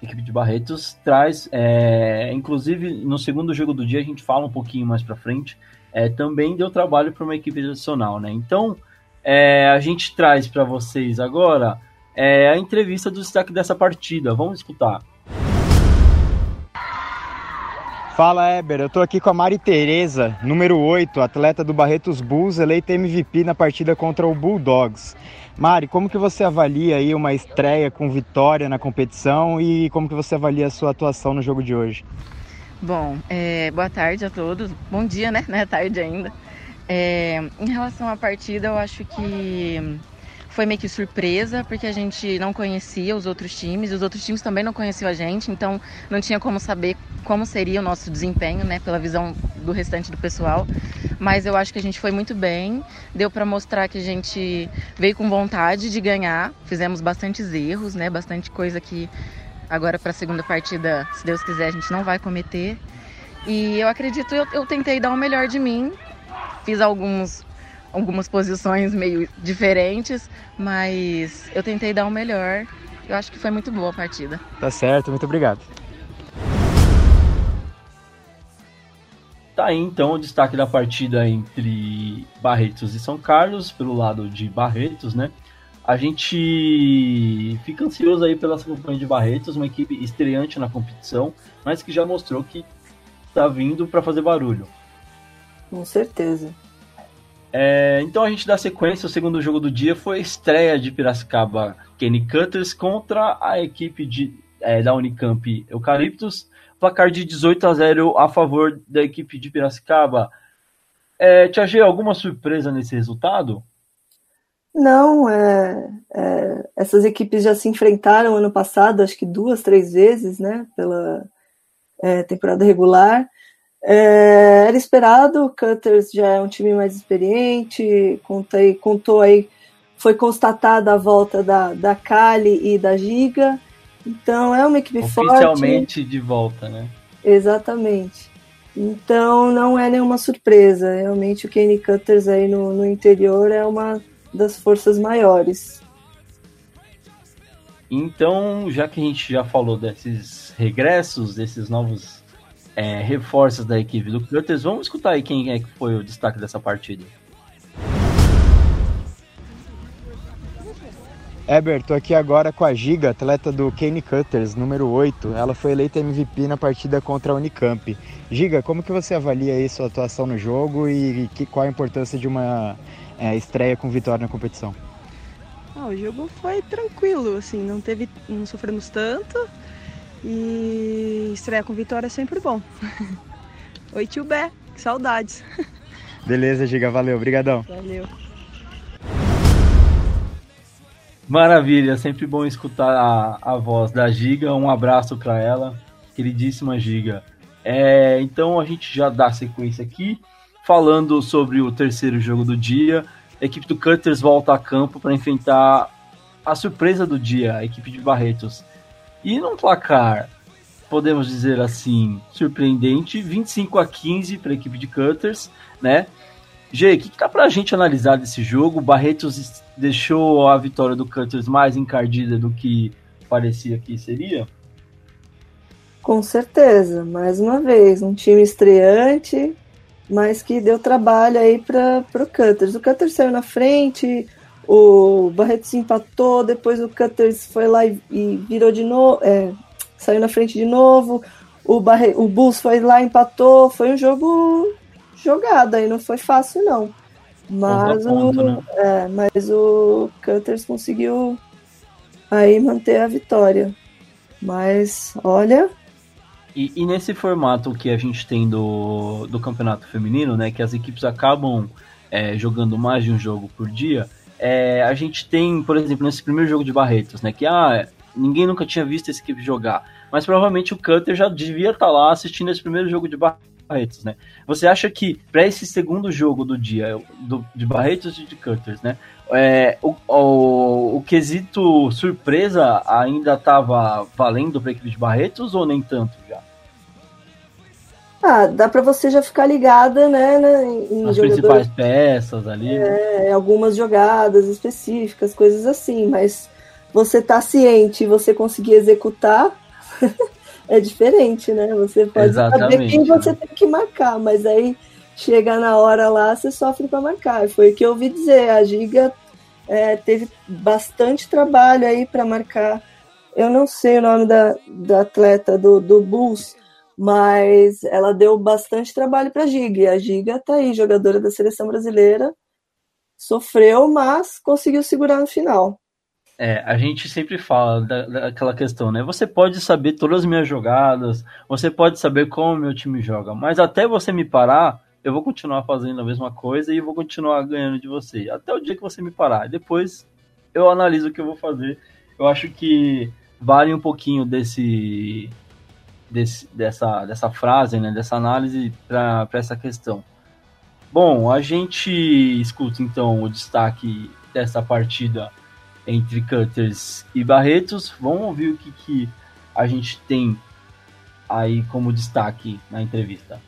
A equipe de Barretos traz, é, inclusive no segundo jogo do dia a gente fala um pouquinho mais para frente, é, também deu trabalho para uma equipe adicional, né? Então é, a gente traz para vocês agora é, a entrevista do destaque dessa partida. Vamos escutar. Fala, Eber. Eu tô aqui com a Mari Tereza, número 8, atleta do Barretos Bulls, eleita MVP na partida contra o Bulldogs. Mari, como que você avalia aí uma estreia com vitória na competição e como que você avalia a sua atuação no jogo de hoje? Bom, é, boa tarde a todos. Bom dia, né? Não é tarde ainda. É, em relação à partida, eu acho que foi meio que surpresa, porque a gente não conhecia os outros times, e os outros times também não conheciam a gente, então não tinha como saber como seria o nosso desempenho, né, pela visão do restante do pessoal. Mas eu acho que a gente foi muito bem, deu para mostrar que a gente veio com vontade de ganhar, fizemos bastantes erros, né, bastante coisa que agora para a segunda partida, se Deus quiser, a gente não vai cometer. E eu acredito, eu, eu tentei dar o melhor de mim, fiz alguns algumas posições meio diferentes, mas eu tentei dar o melhor. Eu acho que foi muito boa a partida. Tá certo, muito obrigado. Tá aí então o destaque da partida entre Barretos e São Carlos, pelo lado de Barretos, né? A gente fica ansioso aí pela campanha de Barretos, uma equipe estreante na competição, mas que já mostrou que tá vindo para fazer barulho. Com certeza. É, então a gente dá sequência, o segundo jogo do dia foi a estreia de Piracicaba Kenny Cutters contra a equipe de, é, da Unicamp Eucaliptus, placar de 18 a 0 a favor da equipe de Piracicaba. É, Tia G, alguma surpresa nesse resultado? Não, é, é, essas equipes já se enfrentaram ano passado, acho que duas, três vezes, né, pela é, temporada regular. É, era esperado, o Cutters já é um time mais experiente, contei, contou aí, foi constatada a volta da, da Kali e da Giga, então é uma equipe Oficialmente forte. Oficialmente de volta, né? Exatamente. Então não é nenhuma surpresa, realmente o Kenny Cutters aí no, no interior é uma das forças maiores. Então, já que a gente já falou desses regressos, desses novos é, reforços da equipe do Cutters. Vamos escutar aí quem é que foi o destaque dessa partida. Eber, tô aqui agora com a Giga, atleta do Kane Cutters, número 8. Ela foi eleita MVP na partida contra a Unicamp. Giga, como que você avalia aí sua atuação no jogo e que, qual a importância de uma é, estreia com vitória na competição? Ah, o jogo foi tranquilo, assim, não teve, não sofremos tanto. E estreia com vitória é sempre bom. Oi, tio Bé, que saudades. Beleza, Giga, valeu, obrigadão. Valeu. Maravilha, sempre bom escutar a, a voz da Giga. Um abraço para ela, queridíssima Giga. É, então a gente já dá sequência aqui, falando sobre o terceiro jogo do dia. A equipe do Cutters volta a campo para enfrentar a surpresa do dia, a equipe de Barretos. E num placar, podemos dizer assim, surpreendente, 25 a 15 para a equipe de Cutters, né? Gê, o que, que dá para a gente analisar desse jogo? Barretos deixou a vitória do Cutters mais encardida do que parecia que seria? Com certeza, mais uma vez, um time estreante, mas que deu trabalho aí para o Cutters. O Cutters saiu na frente, o Barretos empatou, depois o Cutters foi lá e, e virou de novo, é, saiu na frente de novo. O, Barre, o Bulls foi lá, empatou. Foi um jogo jogado aí, não foi fácil não. Mas, ponto, o, né? é, mas o Cutters conseguiu aí manter a vitória. Mas olha. E, e, nesse formato que a gente tem do, do campeonato feminino, né? Que as equipes acabam é, jogando mais de um jogo por dia é, a gente tem, por exemplo, nesse primeiro jogo de Barretos, né? Que ah, ninguém nunca tinha visto essa equipe jogar. Mas provavelmente o Cutter já devia estar tá lá assistindo esse primeiro jogo de Barretos, né? Você acha que para esse segundo jogo do dia, do, de Barretos e de Cutters, né? É, o, o, o, quesito surpresa ainda estava valendo para a equipe de Barretos ou nem tanto já? Ah, dá para você já ficar ligada, né, né em As principais peças ali. É, né? algumas jogadas específicas, coisas assim, mas você tá ciente e você conseguir executar é diferente, né? Você pode Exatamente, saber quem você tem que marcar, mas aí chega na hora lá, você sofre para marcar. Foi o que eu ouvi dizer, a Giga é, teve bastante trabalho aí para marcar. Eu não sei o nome da, da atleta do, do Bulls, mas ela deu bastante trabalho para a Giga. E a Giga tá aí, jogadora da seleção brasileira, sofreu, mas conseguiu segurar no final. É, a gente sempre fala da, daquela questão, né? Você pode saber todas as minhas jogadas, você pode saber como meu time joga, mas até você me parar, eu vou continuar fazendo a mesma coisa e vou continuar ganhando de você. Até o dia que você me parar. Depois eu analiso o que eu vou fazer. Eu acho que vale um pouquinho desse desse, dessa, dessa frase, né, dessa análise para essa questão. Bom, a gente escuta então o destaque dessa partida entre Cutters e Barretos. Vamos ouvir o que, que a gente tem aí como destaque na entrevista.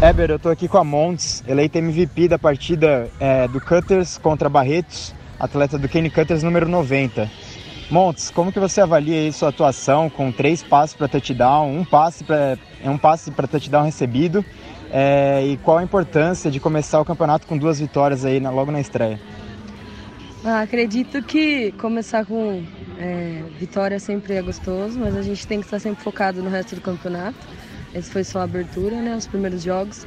Eber, eu tô aqui com a Montes, eleita MVP da partida é, do Cutters contra Barretos atleta do Kenny Cutters número 90. Montes, como que você avalia aí sua atuação com três passes para touchdown, um passe para um passe para touchdown recebido, é, e qual a importância de começar o campeonato com duas vitórias aí na, logo na estreia? Ah, acredito que começar com é, vitória sempre é gostoso, mas a gente tem que estar sempre focado no resto do campeonato. Esse foi só a abertura, né, os primeiros jogos.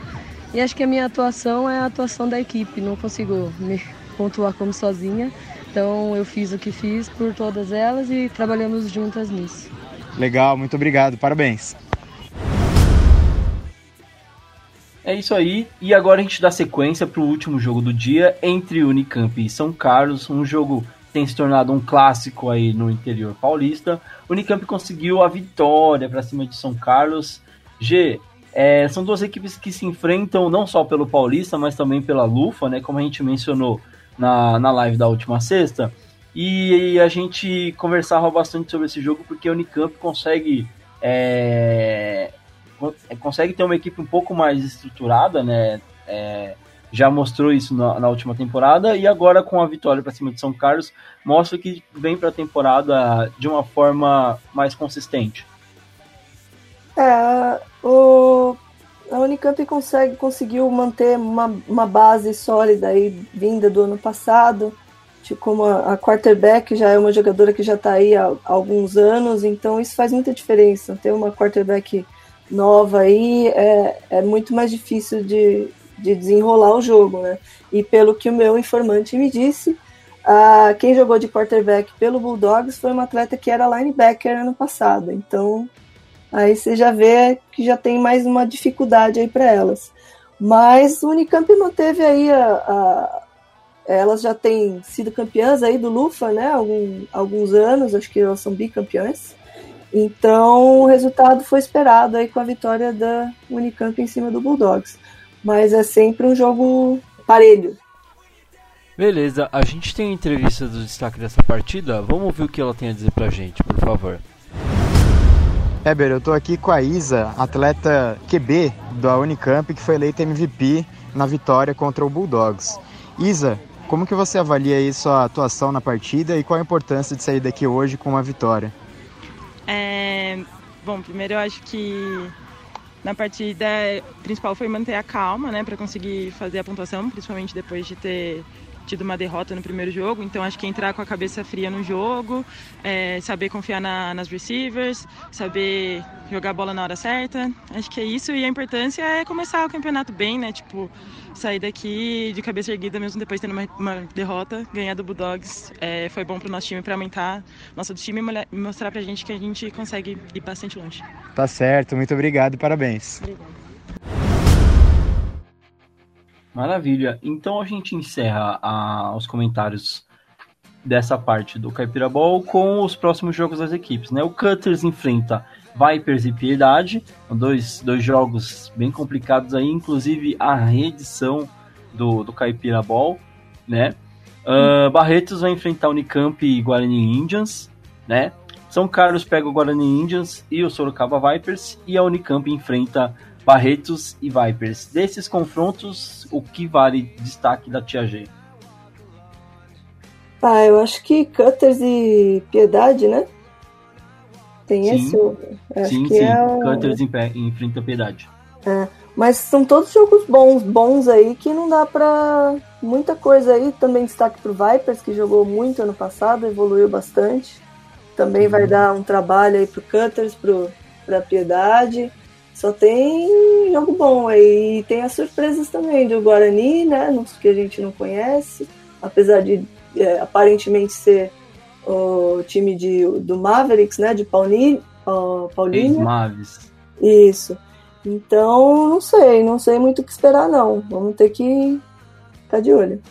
E acho que a minha atuação é a atuação da equipe. Não consigo me pontuar como sozinha. Então eu fiz o que fiz por todas elas e trabalhamos juntas nisso. Legal, muito obrigado, parabéns. É isso aí, e agora a gente dá sequência para o último jogo do dia entre Unicamp e São Carlos, um jogo que tem se tornado um clássico aí no interior paulista. Unicamp conseguiu a vitória para cima de São Carlos. G, é, são duas equipes que se enfrentam não só pelo Paulista, mas também pela Lufa, né? Como a gente mencionou na, na live da última sexta. E, a gente conversava bastante sobre esse jogo porque a Unicamp consegue é, consegue ter uma equipe um pouco mais estruturada, né? É, já mostrou isso na, na, última temporada e agora com a vitória para cima de São Carlos mostra que vem para a temporada de uma forma mais consistente. É, o a Unicamp consegue, conseguiu manter uma, uma base sólida aí, vinda do ano passado, tipo, como a, a quarterback já é uma jogadora que já está aí há, há, alguns anos, então isso faz muita diferença. Ter uma quarterback nova aí é, é muito mais difícil de, de desenrolar o jogo, né? E pelo que o meu informante me disse, a, quem jogou de quarterback pelo Bulldogs foi uma atleta que era linebacker ano passado, então Aí você já vê que já tem mais uma dificuldade aí para elas. Mas o Unicamp manteve aí a, a, elas já têm sido campeãs aí do Lufa, né? Algum, alguns anos, acho que elas são bicampeãs. Então o resultado foi esperado aí com a vitória da Unicamp em cima do Bulldogs. Mas é sempre um jogo parelho. Beleza, a gente tem a entrevista do destaque dessa partida. Vamos ouvir o que ela tem a dizer pra gente, por favor. Heber, eu estou aqui com a Isa, atleta QB da Unicamp, que foi eleita MVP na vitória contra o Bulldogs. Isa, como que você avalia aí sua atuação na partida e qual a importância de sair daqui hoje com uma vitória? É, bom, primeiro eu acho que na partida principal foi manter a calma, né, para conseguir fazer a pontuação, principalmente depois de ter tido uma derrota no primeiro jogo, então acho que entrar com a cabeça fria no jogo, é, saber confiar na, nas receivers, saber jogar a bola na hora certa, acho que é isso e a importância é começar o campeonato bem, né, tipo, sair daqui de cabeça erguida mesmo depois de tendo uma, uma derrota, ganhar do Bulldogs é, foi bom para o nosso time, para aumentar nosso time e mostrar para a gente que a gente consegue ir bastante longe. Tá certo, muito obrigado e parabéns. Obrigada. Maravilha. Então a gente encerra a, os comentários dessa parte do Caipira Ball com os próximos jogos das equipes. Né? O Cutters enfrenta Vipers e Piedade, dois, dois jogos bem complicados aí, inclusive a reedição do, do Caipira Ball. Né? Uh, Barretos vai enfrentar Unicamp e Guarani Indians. Né? São Carlos pega o Guarani Indians e o Sorocaba Vipers e a Unicamp enfrenta Barretos e Vipers. Desses confrontos, o que vale destaque da Tia G? Ah, eu acho que Cutters e Piedade, né? Tem sim, esse? Acho sim, sim. É. Cutters enfrenta Piedade. É, mas são todos jogos bons, bons aí que não dá pra muita coisa aí. Também destaque pro Vipers, que jogou muito ano passado, evoluiu bastante. Também vai dar um trabalho aí pro Cutters, pro, pra Piedade. Só tem jogo bom aí. E tem as surpresas também do Guarani, né? Que a gente não conhece. Apesar de é, aparentemente ser o time de, do Mavericks, né? De Paulini, uh, Paulinho. Mavis. Isso. Então, não sei, não sei muito o que esperar, não. Vamos ter que ficar de olho.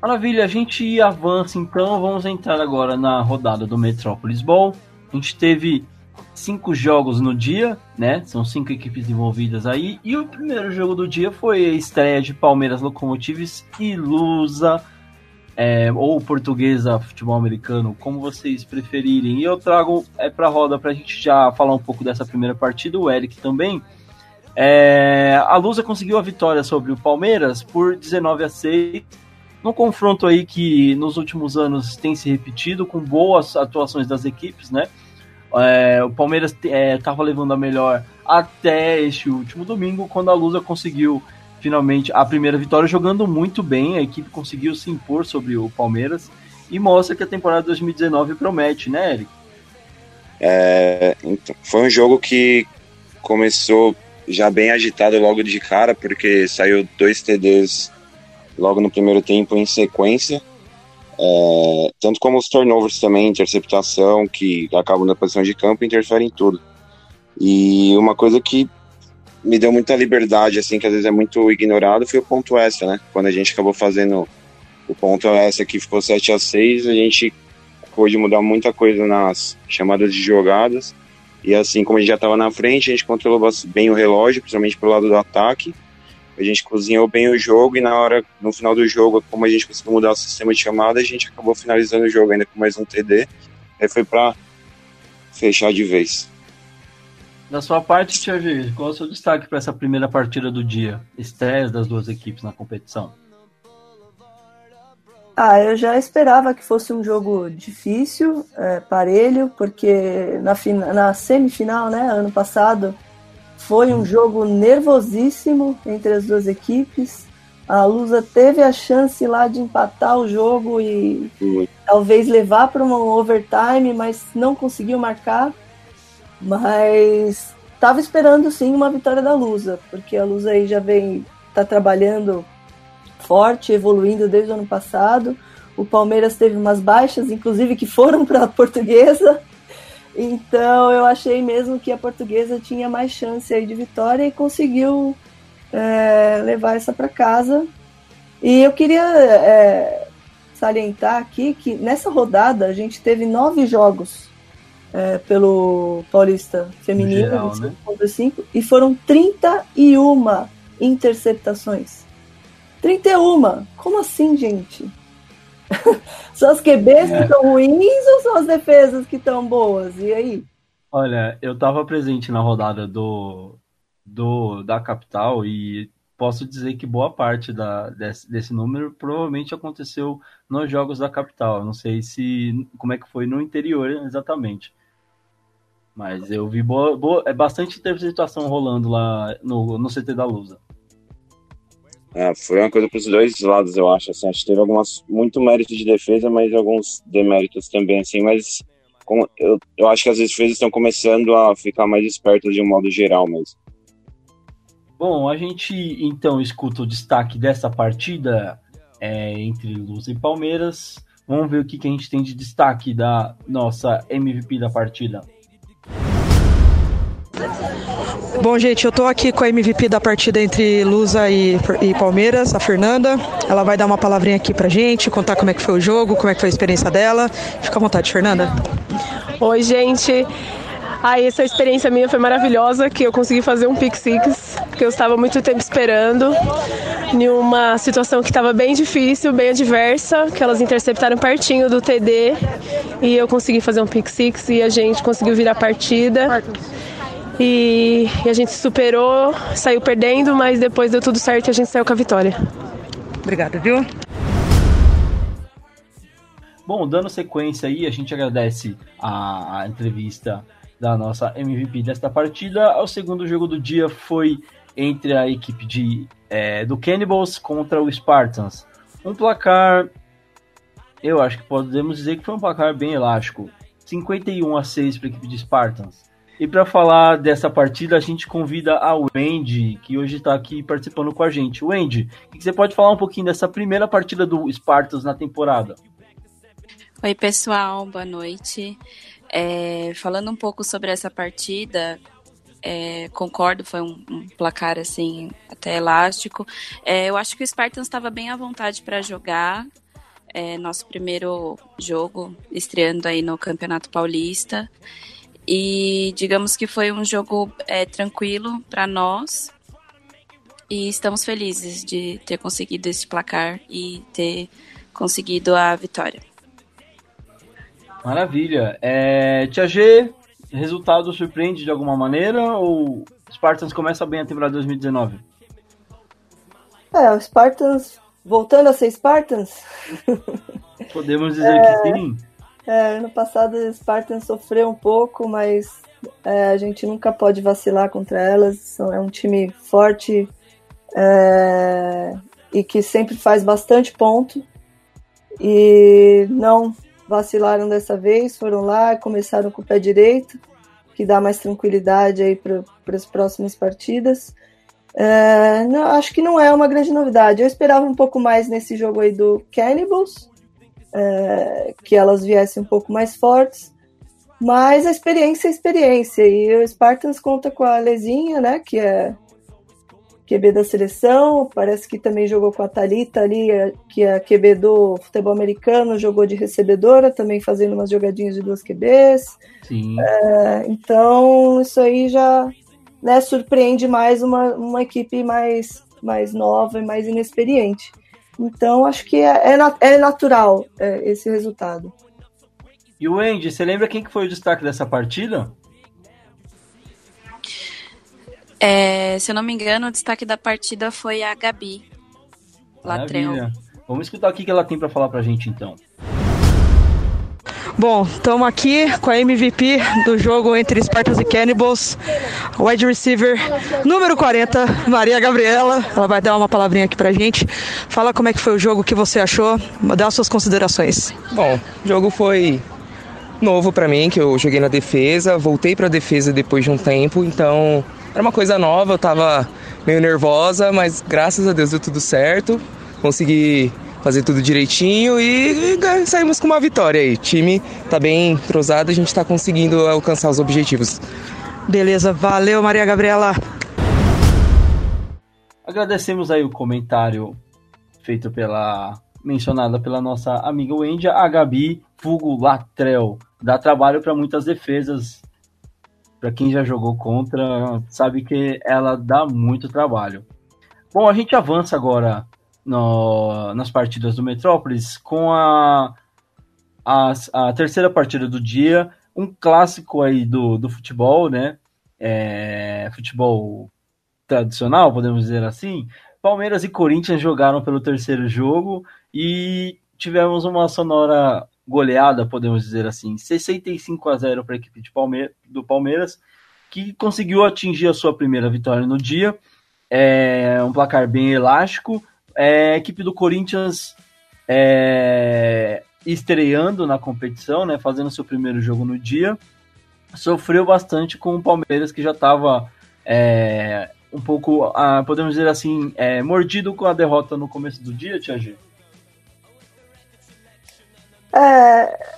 Maravilha, a gente avança então. Vamos entrar agora na rodada do Metrópolis Ball. A gente teve cinco jogos no dia, né? São cinco equipes envolvidas aí. E o primeiro jogo do dia foi a estreia de Palmeiras Locomotives e Lusa, é, ou Portuguesa Futebol Americano, como vocês preferirem. E eu trago é, para a roda para a gente já falar um pouco dessa primeira partida, o Eric também. É, a Lusa conseguiu a vitória sobre o Palmeiras por 19 a 6 num confronto aí que nos últimos anos tem se repetido com boas atuações das equipes, né? É, o Palmeiras estava é, levando a melhor até este último domingo, quando a Lusa conseguiu finalmente a primeira vitória, jogando muito bem. A equipe conseguiu se impor sobre o Palmeiras e mostra que a temporada 2019 promete, né, Eric? É, então, foi um jogo que começou já bem agitado logo de cara, porque saiu dois TDs logo no primeiro tempo em sequência. É, tanto como os turnovers também, interceptação, que acabam na posição de campo, interferem em tudo. E uma coisa que me deu muita liberdade, assim, que às vezes é muito ignorado, foi o ponto extra, né? Quando a gente acabou fazendo o ponto extra que ficou 7 a 6 a gente pôde mudar muita coisa nas chamadas de jogadas. E assim como a gente já estava na frente, a gente controlou bem o relógio, principalmente pelo lado do ataque. A gente cozinhou bem o jogo e na hora, no final do jogo, como a gente conseguiu mudar o sistema de chamada, a gente acabou finalizando o jogo ainda com mais um TD. Aí foi para fechar de vez. Da sua parte, Thiago, qual é o seu destaque para essa primeira partida do dia? Estreias das duas equipes na competição. Ah, eu já esperava que fosse um jogo difícil, é, parelho, porque na, na semifinal, né, ano passado, foi um jogo nervosíssimo entre as duas equipes. A Lusa teve a chance lá de empatar o jogo e talvez levar para um overtime, mas não conseguiu marcar. Mas estava esperando sim uma vitória da Lusa, porque a Lusa aí já vem tá trabalhando forte, evoluindo desde o ano passado. O Palmeiras teve umas baixas, inclusive que foram para a Portuguesa. Então eu achei mesmo que a portuguesa tinha mais chance aí de vitória e conseguiu é, levar essa para casa. E eu queria é, salientar aqui que nessa rodada a gente teve nove jogos é, pelo Paulista Feminino, geral, 25.5, né? e foram 31 interceptações. 31! Como assim, gente? são as QBs é. que estão ruins ou são as defesas que estão boas? E aí? Olha, eu estava presente na rodada do, do da capital e posso dizer que boa parte da, desse, desse número provavelmente aconteceu nos jogos da capital. Não sei se como é que foi no interior exatamente. Mas eu vi boa, boa, é bastante interpretação rolando lá no, no CT da Lusa. É, foi uma coisa para os dois lados, eu acho. Assim, acho que teve algumas muito mérito de defesa, mas alguns deméritos também, assim. Mas com, eu, eu acho que as defesas estão começando a ficar mais espertas de um modo geral mesmo. Bom, a gente então escuta o destaque dessa partida é, entre Luz e Palmeiras. Vamos ver o que, que a gente tem de destaque da nossa MVP da partida. Bom, gente, eu tô aqui com a MVP da partida entre Lusa e, e, Palmeiras, a Fernanda. Ela vai dar uma palavrinha aqui pra gente, contar como é que foi o jogo, como é que foi a experiência dela. Fica à vontade, Fernanda. Oi, gente. Aí, essa experiência minha foi maravilhosa, que eu consegui fazer um pick six porque eu estava muito tempo esperando, em uma situação que estava bem difícil, bem adversa, que elas interceptaram pertinho do TD e eu consegui fazer um pick six e a gente conseguiu virar a partida. E, e a gente superou, saiu perdendo, mas depois deu tudo certo e a gente saiu com a vitória. Obrigada, viu? Bom, dando sequência aí, a gente agradece a, a entrevista da nossa MVP desta partida. O segundo jogo do dia foi entre a equipe de, é, do Cannibals contra o Spartans. Um placar, eu acho que podemos dizer que foi um placar bem elástico. 51 a 6 para a equipe de Spartans. E para falar dessa partida, a gente convida a Wendy, que hoje está aqui participando com a gente. Wendy, você pode falar um pouquinho dessa primeira partida do Spartans na temporada? Oi, pessoal, boa noite. É, falando um pouco sobre essa partida, é, concordo, foi um, um, placar assim até elástico. É, eu acho que o Spartans estava bem à vontade para jogar. É, nosso primeiro jogo estreando aí no Campeonato Paulista e digamos que foi um jogo é, tranquilo para nós e estamos felizes de ter conseguido esse placar e ter conseguido a vitória. Maravilha. É, Tia G, resultado surpreende de alguma maneira ou Spartans começa bem a temporada 2019? É, o Spartans voltando a ser Spartans. Podemos dizer é, que sim. É, ano passado o Spartans sofreu um pouco, mas é, a gente nunca pode vacilar contra elas. É um time forte é, e que sempre faz bastante ponto. E não vacilaram dessa vez, foram lá, começaram com o pé direito, que dá mais tranquilidade aí para as próximas partidas. É, não, acho que não é uma grande novidade. Eu esperava um pouco mais nesse jogo aí do Cannibals, é, que elas viessem um pouco mais fortes, mas a experiência é experiência. E o Spartans conta com a Lezinha, né, que é QB da seleção, parece que também jogou com a Talita ali, é, que é a QB do futebol americano, jogou de recebedora, também fazendo umas jogadinhas de duas QBs. Sim. É, então, isso aí já né, surpreende mais uma, uma equipe mais, mais nova e mais inexperiente. Então, acho que é, é, é natural é, esse resultado. E o Andy, você lembra quem que foi o destaque dessa partida? É, se eu não me engano, o destaque da partida foi a Gabi Latrell. Vamos escutar o que ela tem para falar pra gente então. Bom, estamos aqui com a MVP do jogo entre Spartans e Cannibals, wide receiver número 40, Maria Gabriela. Ela vai dar uma palavrinha aqui pra gente. Fala como é que foi o jogo, o que você achou, dá as suas considerações. Bom, o jogo foi novo para mim, que eu joguei na defesa, voltei para defesa depois de um tempo, então era uma coisa nova, eu tava meio nervosa, mas graças a Deus deu tudo certo. Consegui fazer tudo direitinho e, e saímos com uma vitória aí. O time tá bem entrosado, a gente tá conseguindo alcançar os objetivos. Beleza, valeu Maria Gabriela. Agradecemos aí o comentário feito pela mencionada pela nossa amiga Wendy, a Gabi Fugo Latrel. Dá trabalho para muitas defesas para quem já jogou contra, sabe que ela dá muito trabalho. Bom, a gente avança agora no, nas partidas do Metrópolis com a, a, a, terceira partida do dia, um clássico aí do, do futebol, né? É, futebol tradicional, podemos dizer assim. Palmeiras e Corinthians jogaram pelo terceiro jogo e tivemos uma sonora goleada, podemos dizer assim, 65 a 0 para a equipe Palme do Palmeiras, que conseguiu atingir a sua primeira vitória no dia. É um placar bem elástico. É, a equipe do Corinthians é, estreando na competição, né, fazendo seu primeiro jogo no dia, sofreu bastante com o Palmeiras, que já estava é, um pouco, ah, podemos dizer assim, é, mordido com a derrota no começo do dia, Tia G. É,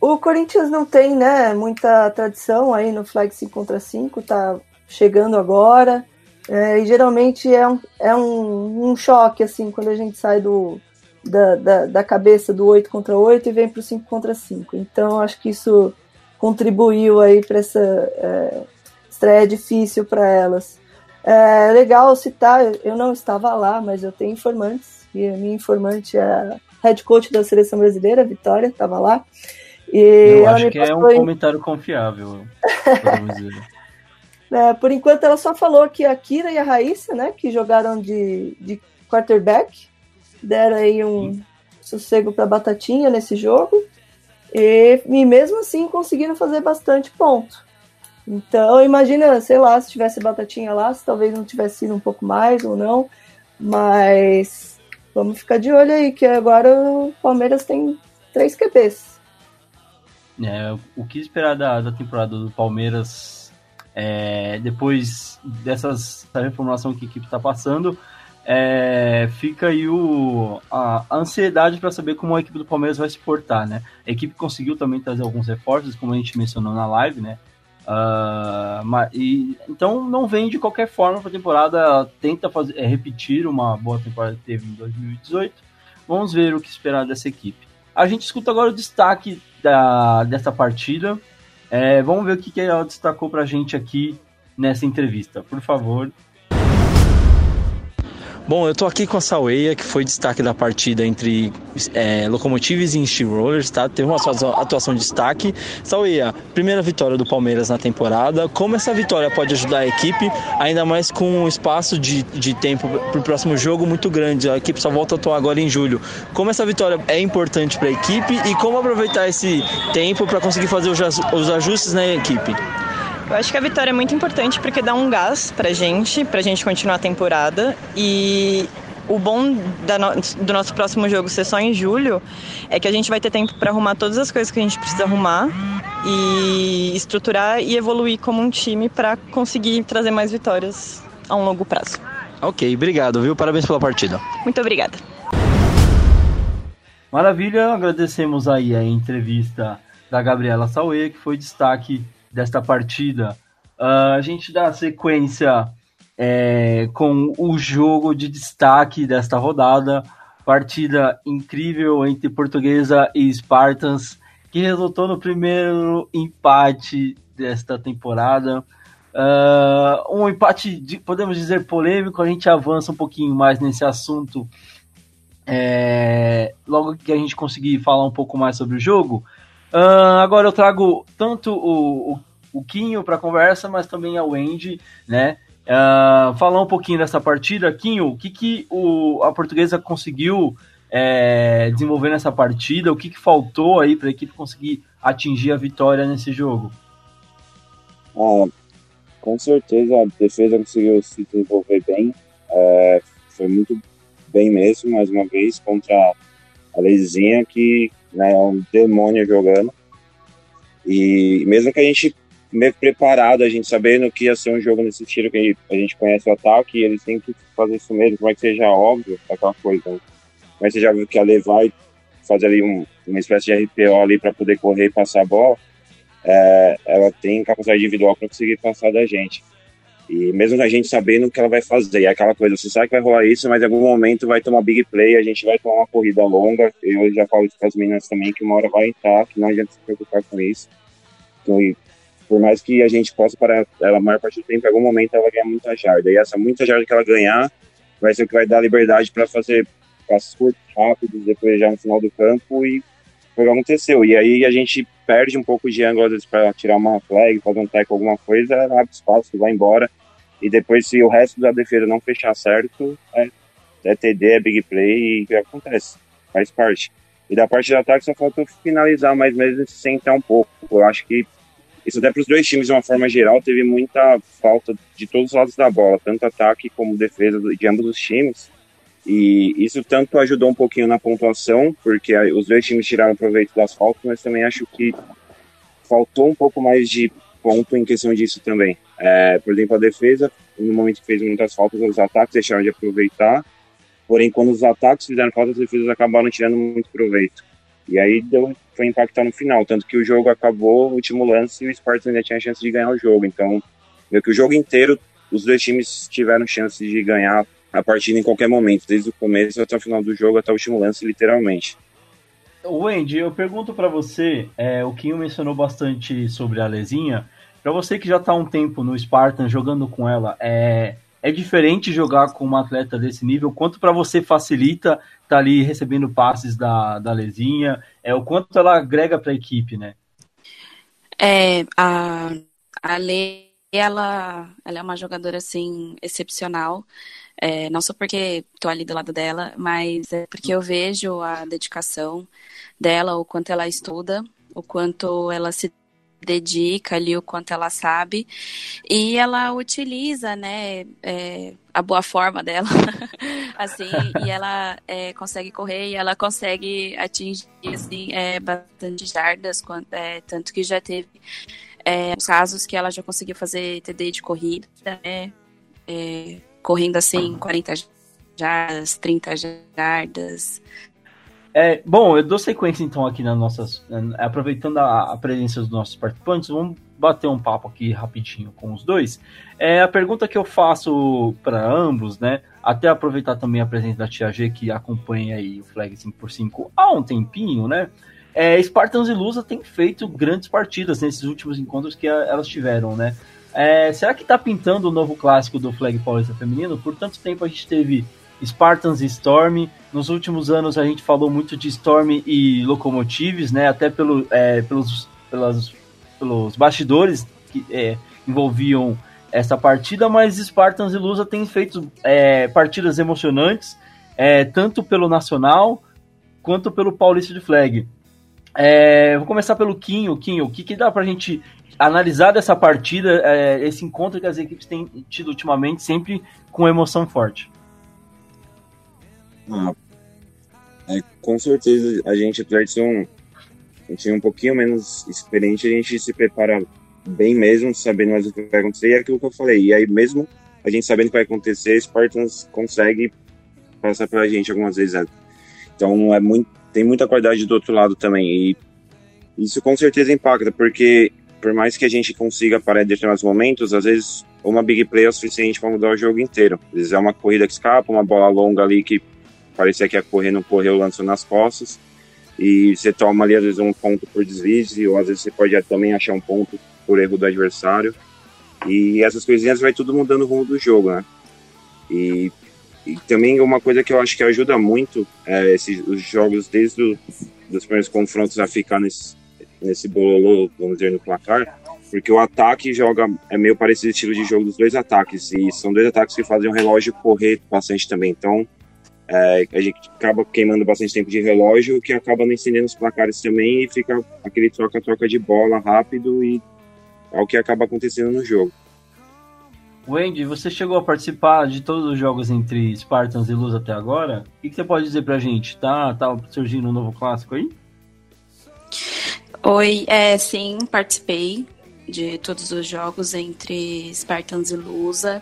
o Corinthians não tem, né, muita tradição aí no flag 5 contra 5, tá chegando agora. É, e geralmente é, um, é um, um, choque, assim, quando a gente sai do, da, da, da cabeça do 8 contra 8 e vem para o 5 contra 5. Então, acho que isso contribuiu aí para essa é, estreia difícil para elas. É legal citar, eu não estava lá, mas eu tenho informantes, e a minha informante é a head coach da seleção brasileira, Vitória, estava lá. E eu acho que é um em... comentário confiável. é, por enquanto, ela só falou que a Kira e a Raíssa, né, que jogaram de, de quarterback, deram aí um sossego para Batatinha nesse jogo. E, e mesmo assim conseguiram fazer bastante ponto. Então, imagina, sei lá, se tivesse Batatinha lá, se talvez não tivesse sido um pouco mais ou não. Mas vamos ficar de olho aí, que agora o Palmeiras tem três QBs. É, o que esperar da, da temporada do Palmeiras é, depois dessa reformulação que a equipe está passando? é, fica aí o, a, a ansiedade para saber como a equipe do Palmeiras vai se portar, né? A equipe conseguiu também trazer alguns reforços, como a gente mencionou na live, né? Uh, mas, e, então não vem de qualquer forma para a temporada, tenta fazer, é, repetir uma boa temporada que teve em 2018. Vamos ver o que esperar dessa equipe. A gente escuta agora o destaque da, dessa partida. É, vamos ver o que, que ela destacou para a gente aqui nessa entrevista. Por favor, Bom, eu tô aqui com a Saueia, que foi destaque da partida entre é, Locomotives e Steamrollers, tá? Teve uma atuação de destaque. Saueia, primeira vitória do Palmeiras na temporada. Como essa vitória pode ajudar a equipe, ainda mais com um espaço de, de tempo para o próximo jogo muito grande? A equipe só volta a atuar agora em julho. Como essa vitória é importante para a equipe e como aproveitar esse tempo para conseguir fazer os ajustes na equipe? Eu acho que a vitória é muito importante porque dá um gás pra gente, pra gente continuar a temporada. E o bom no... do nosso próximo jogo ser só em julho é que a gente vai ter tempo para arrumar todas as coisas que a gente precisa arrumar e estruturar e evoluir como um time para conseguir trazer mais vitórias a um longo prazo. Ok, obrigado, viu? Parabéns pela partida. Muito obrigada. Maravilha, agradecemos aí a entrevista da Gabriela Sauê, que foi destaque desta partida. Uh, a gente dá sequência é, com o jogo de destaque desta rodada. Partida incrível entre Portuguesa e Spartans, que resultou no primeiro empate desta temporada. Uh, um empate, de, podemos dizer, polêmico. A gente avança um pouquinho mais nesse assunto é, logo que a gente conseguir falar um pouco mais sobre o jogo. Uh, agora eu trago tanto o, o, o Quinho para conversa, mas também a Wendy, né? Uh, falar um pouquinho dessa partida. Quinho, o que, que o, a portuguesa conseguiu é, desenvolver nessa partida? O que, que faltou aí para a equipe conseguir atingir a vitória nesse jogo? Ah, com certeza a defesa conseguiu se desenvolver bem. É, foi muito bem mesmo, mais uma vez, contra a Leizinha, que né, é um demônio jogando. E mesmo que a gente meio preparado, a gente sabendo que ia ser um jogo nesse estilo que a gente conhece o ataque, eles têm que fazer isso mesmo, como é que seja óbvio, aquela coisa. Né? Mas você já viu que a Lei vai fazer ali um, uma espécie de RPO ali para poder correr e passar a bola, é, ela tem capacidade individual para conseguir passar da gente. E mesmo a gente sabendo o que ela vai fazer, é aquela coisa, você sabe que vai rolar isso, mas em algum momento vai tomar big play, a gente vai tomar uma corrida longa. Eu já falo isso para as meninas também, que uma hora vai entrar, que não adianta se preocupar com isso. Então, por mais que a gente possa para ela a maior parte do tempo, em algum momento ela vai ganhar muita jarda. E essa muita jarda que ela ganhar vai ser o que vai dar liberdade para fazer passos curtos, rápidos, depois já no final do campo e foi o que aconteceu. E aí a gente perde um pouco de ângulo, às vezes, para tirar uma flag, fazer um tackle, alguma coisa, abre espaço, vai embora. E depois, se o resto da defesa não fechar certo, é, é TD, é big play e acontece, faz parte. E da parte do ataque só falta finalizar, mas mesmo se sentar um pouco. Eu acho que isso até para os dois times, de uma forma geral, teve muita falta de todos os lados da bola, tanto ataque como defesa de ambos os times. E isso tanto ajudou um pouquinho na pontuação, porque os dois times tiraram proveito das faltas, mas também acho que faltou um pouco mais de ponto em questão disso também. É, por exemplo, a defesa, no momento que fez muitas faltas, os ataques deixaram de aproveitar. Porém, quando os ataques fizeram falta, as defesas acabaram tirando muito proveito. E aí deu, foi impactar no final. Tanto que o jogo acabou, o último lance, e o Spartans ainda tinha chance de ganhar o jogo. Então, meio que o jogo inteiro, os dois times tiveram chance de ganhar a partida em qualquer momento, desde o começo até o final do jogo, até o último lance, literalmente. Wendy, eu pergunto para você, é, o Kinho mencionou bastante sobre a Lezinha, para você que já há um tempo no Spartan jogando com ela, é, é diferente jogar com uma atleta desse nível? Quanto para você facilita estar tá ali recebendo passes da, da Lezinha? É, o quanto ela agrega para a equipe, né? É, a, a Lê, ela, ela é uma jogadora, assim, excepcional. É, não só porque estou ali do lado dela, mas é porque eu vejo a dedicação dela, o quanto ela estuda, o quanto ela se dedica ali o quanto ela sabe. E ela utiliza né é, a boa forma dela assim e ela é, consegue correr e ela consegue atingir assim é, bastante jardas é, tanto que já teve é, os casos que ela já conseguiu fazer TD de corrida né é, correndo assim 40 jardas 30 jardas é, bom, eu dou sequência então aqui nas nossas. Aproveitando a, a, presença dos nossos participantes, vamos bater um papo aqui rapidinho com os dois. É, a pergunta que eu faço para ambos, né? Até aproveitar também a presença da Tia G, que acompanha aí o Flag 5x5 há um tempinho, né? É, Spartans e Lusa têm feito grandes partidas nesses últimos encontros que a, elas tiveram, né? É, será que tá pintando o novo clássico do Flag Paulista Feminino? Por tanto tempo a gente teve Spartans e Storm. Nos últimos anos a gente falou muito de Storm e Locomotives, né? Até pelo, é, pelos, pelas, pelos bastidores que é, envolviam essa partida, mas Spartans e Lusa têm feito é, partidas emocionantes, é, tanto pelo Nacional quanto pelo Paulista de Flag. É, vou começar pelo Quinho. Quinho, o que, que dá pra gente analisar dessa partida, é, esse encontro que as equipes têm tido ultimamente, sempre com emoção forte? Ah, é, com certeza a gente, apesar de ser um, a gente é um pouquinho menos experiente, a gente se prepara bem mesmo, sabendo mais o que vai acontecer, e é aquilo que eu falei. E aí, mesmo a gente sabendo o que vai acontecer, Spartans consegue passar pra gente algumas vezes. Né? Então, é muito, tem muita qualidade do outro lado também. E isso com certeza impacta, porque por mais que a gente consiga parar em determinados momentos, às vezes uma big play é o suficiente para mudar o jogo inteiro. Às vezes é uma corrida que escapa, uma bola longa ali que parecia que ia correr, não correu, lançou nas costas. E você toma ali, às vezes, um ponto por deslize, ou às vezes você pode também achar um ponto por erro do adversário. E essas coisinhas vai tudo mudando o rumo do jogo, né? E, e também uma coisa que eu acho que ajuda muito é esses, os jogos desde o, dos primeiros confrontos a ficar nesse, nesse bololô, vamos dizer, no placar, porque o ataque joga é meio parecido estilo de jogo dos dois ataques e são dois ataques que fazem o relógio correr bastante também. Então, é, a gente acaba queimando bastante tempo de relógio, que acaba não estendendo os placares também e fica aquele troca-troca de bola rápido e é o que acaba acontecendo no jogo. Wendy, você chegou a participar de todos os jogos entre Spartans e Luz até agora? O que, você pode dizer pra gente? Tá, tá surgindo um novo clássico aí? Oi, é, sim, participei de todos os jogos entre Spartans e Lusa.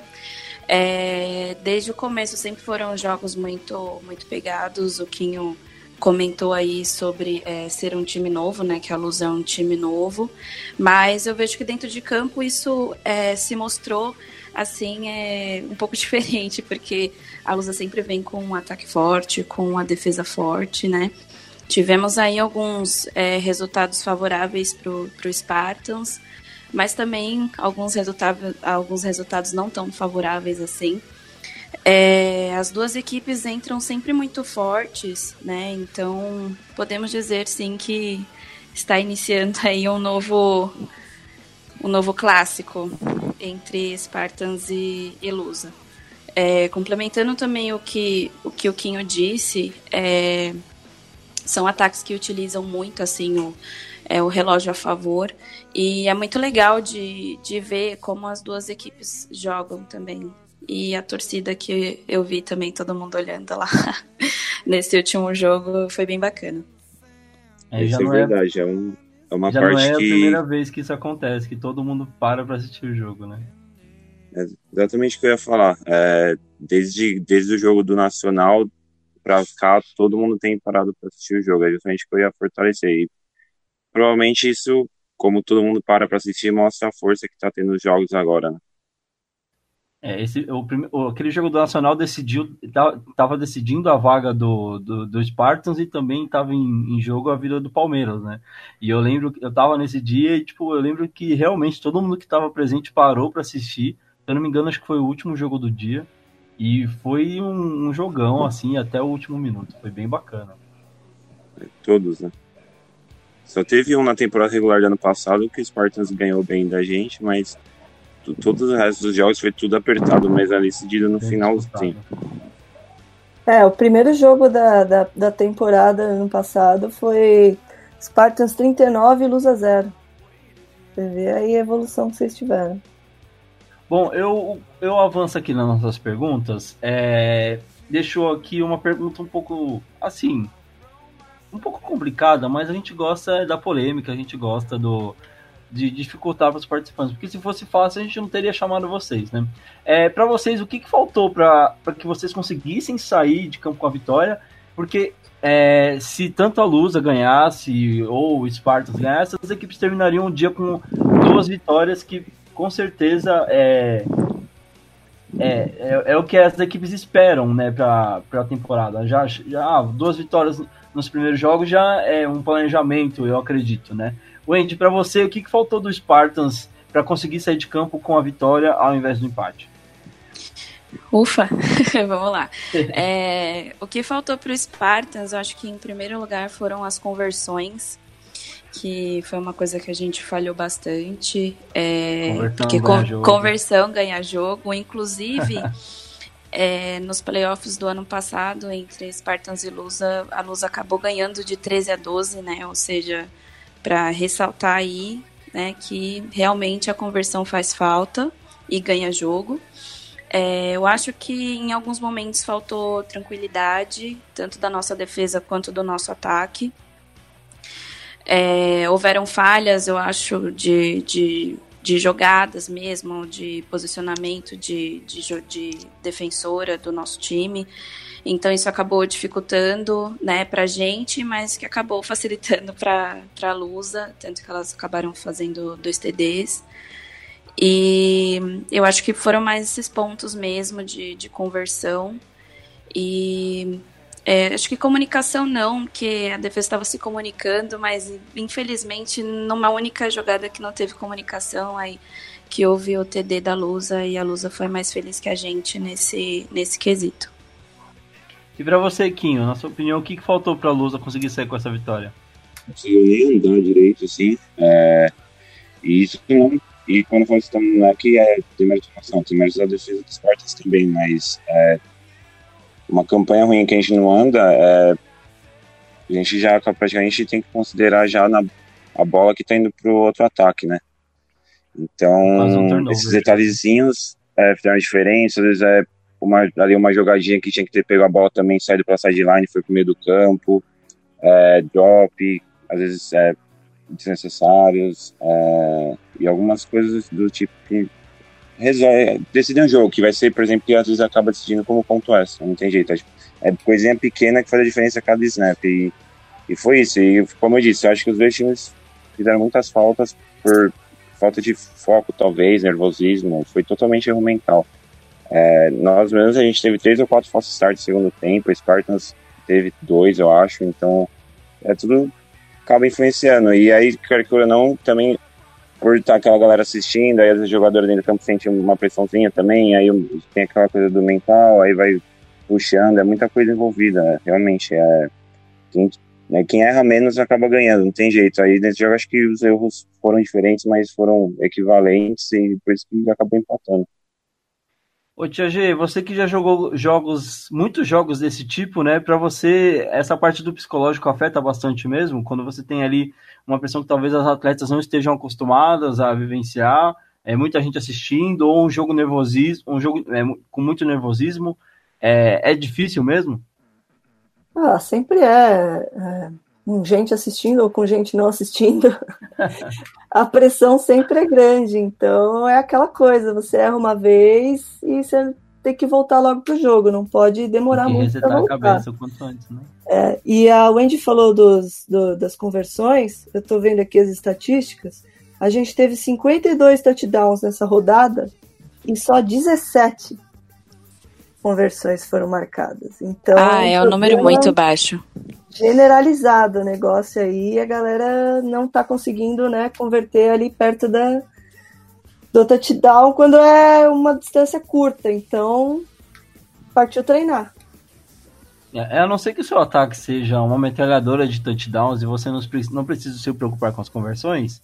É, desde o começo sempre foram jogos muito, muito pegados. O Quinho comentou aí sobre é, ser um time novo, né? Que a Luz é um time novo. Mas eu vejo que dentro de campo isso é, se mostrou assim é um pouco diferente, porque a Lusa sempre vem com um ataque forte, com uma defesa forte, né? Tivemos aí alguns é, resultados favoráveis para o Spartans, mas também alguns, resultados, alguns resultados não tão favoráveis assim. É, as duas equipes entram sempre muito fortes, né? Então podemos dizer sim que está iniciando aí um novo um novo clássico entre Spartans e, e Lusa. É, complementando também o que o que o Quinho disse, é, são ataques que utilizam muito assim o é, o relógio a favor. E é muito legal de, de ver como as duas equipes jogam também. E a torcida que eu vi também, todo mundo olhando lá nesse último jogo, foi bem bacana. É, isso é, é verdade, é, um, é uma já parte não é a que... primeira vez que isso acontece, que todo mundo para para assistir o jogo, né? É exatamente o que eu ia falar. É, desde, desde o jogo do Nacional para cá, todo mundo tem parado para assistir o jogo. É justamente o que eu ia fortalecer. E provavelmente isso, como todo mundo para para assistir, mostra a força que está tendo os jogos agora, né? É, esse, o, o, aquele jogo do Nacional decidiu, estava decidindo a vaga do, do, do Spartans e também estava em, em, jogo a vida do Palmeiras, né? E eu lembro, eu estava nesse dia e, tipo, eu lembro que realmente todo mundo que estava presente parou para assistir, eu não me engano, acho que foi o último jogo do dia. E foi um, um jogão, assim, até o último minuto. Foi bem bacana. Todos, né? Só teve um na temporada regular do ano passado que o Spartans ganhou bem da gente, mas todos os restos dos jogos foi tudo apertado, mas ali decidido no finalzinho. É, o primeiro jogo da, da, da temporada ano passado foi Spartans 39 e Luz a 0. Você vê aí a evolução que vocês tiveram. Bom, eu, eu avanço aqui nas nossas perguntas. É, deixou aqui uma pergunta um pouco assim, um pouco complicada, mas a gente gosta da polêmica, a gente gosta do de dificultar para os participantes, porque se fosse fácil a gente não teria chamado vocês, né? É, para vocês, o que, que faltou para que vocês conseguissem sair de campo com a vitória? Porque é, se tanto a Lusa ganhasse ou o Spartans ganhasse, as equipes terminariam o dia com duas vitórias que com certeza é, é, é, é, o que as equipes esperam né, para a temporada. Já, já ah, duas vitórias nos primeiros jogos já é um planejamento, eu acredito, né? Wendy, para você, o que, que faltou do Spartans para conseguir sair de campo com a vitória ao invés do empate? Ufa, vamos lá. É, o que faltou para o Spartans, eu acho que em primeiro lugar foram as conversões, que foi uma coisa que a gente falhou bastante. É, porque con jogo. conversão ganha jogo, inclusive. É, nos playoffs do ano passado, entre Spartans e Lusa, a Lusa acabou ganhando de 13 a 12, né? Ou seja, para ressaltar aí, né, que realmente a conversão faz falta e ganha jogo. É, eu acho que em alguns momentos faltou tranquilidade, tanto da nossa defesa quanto do nosso ataque. É, houveram falhas, eu acho, de, de de jogadas mesmo, de posicionamento de, de, de defensora do nosso time. Então isso acabou dificultando, né, pra gente, mas que acabou facilitando para a Lusa, tanto que elas acabaram fazendo dois TDs. E eu acho que foram mais esses pontos mesmo de, de conversão. E é, acho que comunicação não, porque a defesa estava se comunicando, mas infelizmente numa única jogada que não teve comunicação, aí que houve o TD da Lusa e a Lusa foi mais feliz que a gente nesse, nesse quesito. E para você, Quinho, na sua opinião, o que, que faltou para a Lusa conseguir sair com essa vitória? Não conseguiu nem andar direito, assim. É, e isso não. E quando falo isso não é que é, tem mérito não, tem mérito da defesa dos Spartans também, mas é, uma campanha ruim que a gente não anda, é, a gente já praticamente tem que considerar já na, a bola que está indo para o outro ataque, né? Então, um esses detalhezinhos é, fizeram diferença, às vezes é uma, ali uma jogadinha que tinha que ter pego a bola também, saído para a sideline, foi para o meio do campo, é, drop, às vezes é, desnecessários, é, e algumas coisas do tipo que resolve, decidir um jogo, que vai ser, por exemplo, que às vezes acaba decidindo como ponto extra, não tem jeito. É coisinha pequena que faz a diferença a cada snap. E, e foi isso. E como eu disse, eu acho que os dois times fizeram muitas faltas por falta de foco, talvez, nervosismo. Foi totalmente erro mental. É, nós mesmos, a gente teve três ou quatro falsos starts no segundo tempo, Spartans teve dois, eu acho. Então, é tudo acaba influenciando. E aí, quer que não, também por estar aquela galera assistindo, aí as jogadoras dentro do campo sentem uma pressãozinha também, aí tem aquela coisa do mental, aí vai puxando, é muita coisa envolvida, né? realmente. É, quem, né, quem erra menos acaba ganhando, não tem jeito. Aí nesse jogo acho que os erros foram diferentes, mas foram equivalentes e por isso que acabou empatando. Ô Tia G, você que já jogou jogos, muitos jogos desse tipo, né? Para você, essa parte do psicológico afeta bastante mesmo? Quando você tem ali uma pressão que talvez as atletas não estejam acostumadas a vivenciar, é muita gente assistindo, ou um jogo nervosismo, um jogo é, com muito nervosismo, é, é difícil mesmo? Ah, sempre é. é com gente assistindo ou com gente não assistindo, a pressão sempre é grande. Então é aquela coisa, você erra uma vez e você tem que voltar logo pro jogo, não pode demorar tem muito para voltar. A cabeça quanto antes, né? É, e a Wendy falou dos, do, das conversões, eu estou vendo aqui as estatísticas, a gente teve 52 touchdowns nessa rodada e só 17 conversões foram marcadas. Então, ah, é um número muito baixo generalizado o negócio aí, a galera não tá conseguindo, né, converter ali perto da dou touchdown quando é uma distância curta, então partiu treinar. É, a não ser que o seu ataque seja uma metralhadora de touchdowns e você não, não precisa se preocupar com as conversões,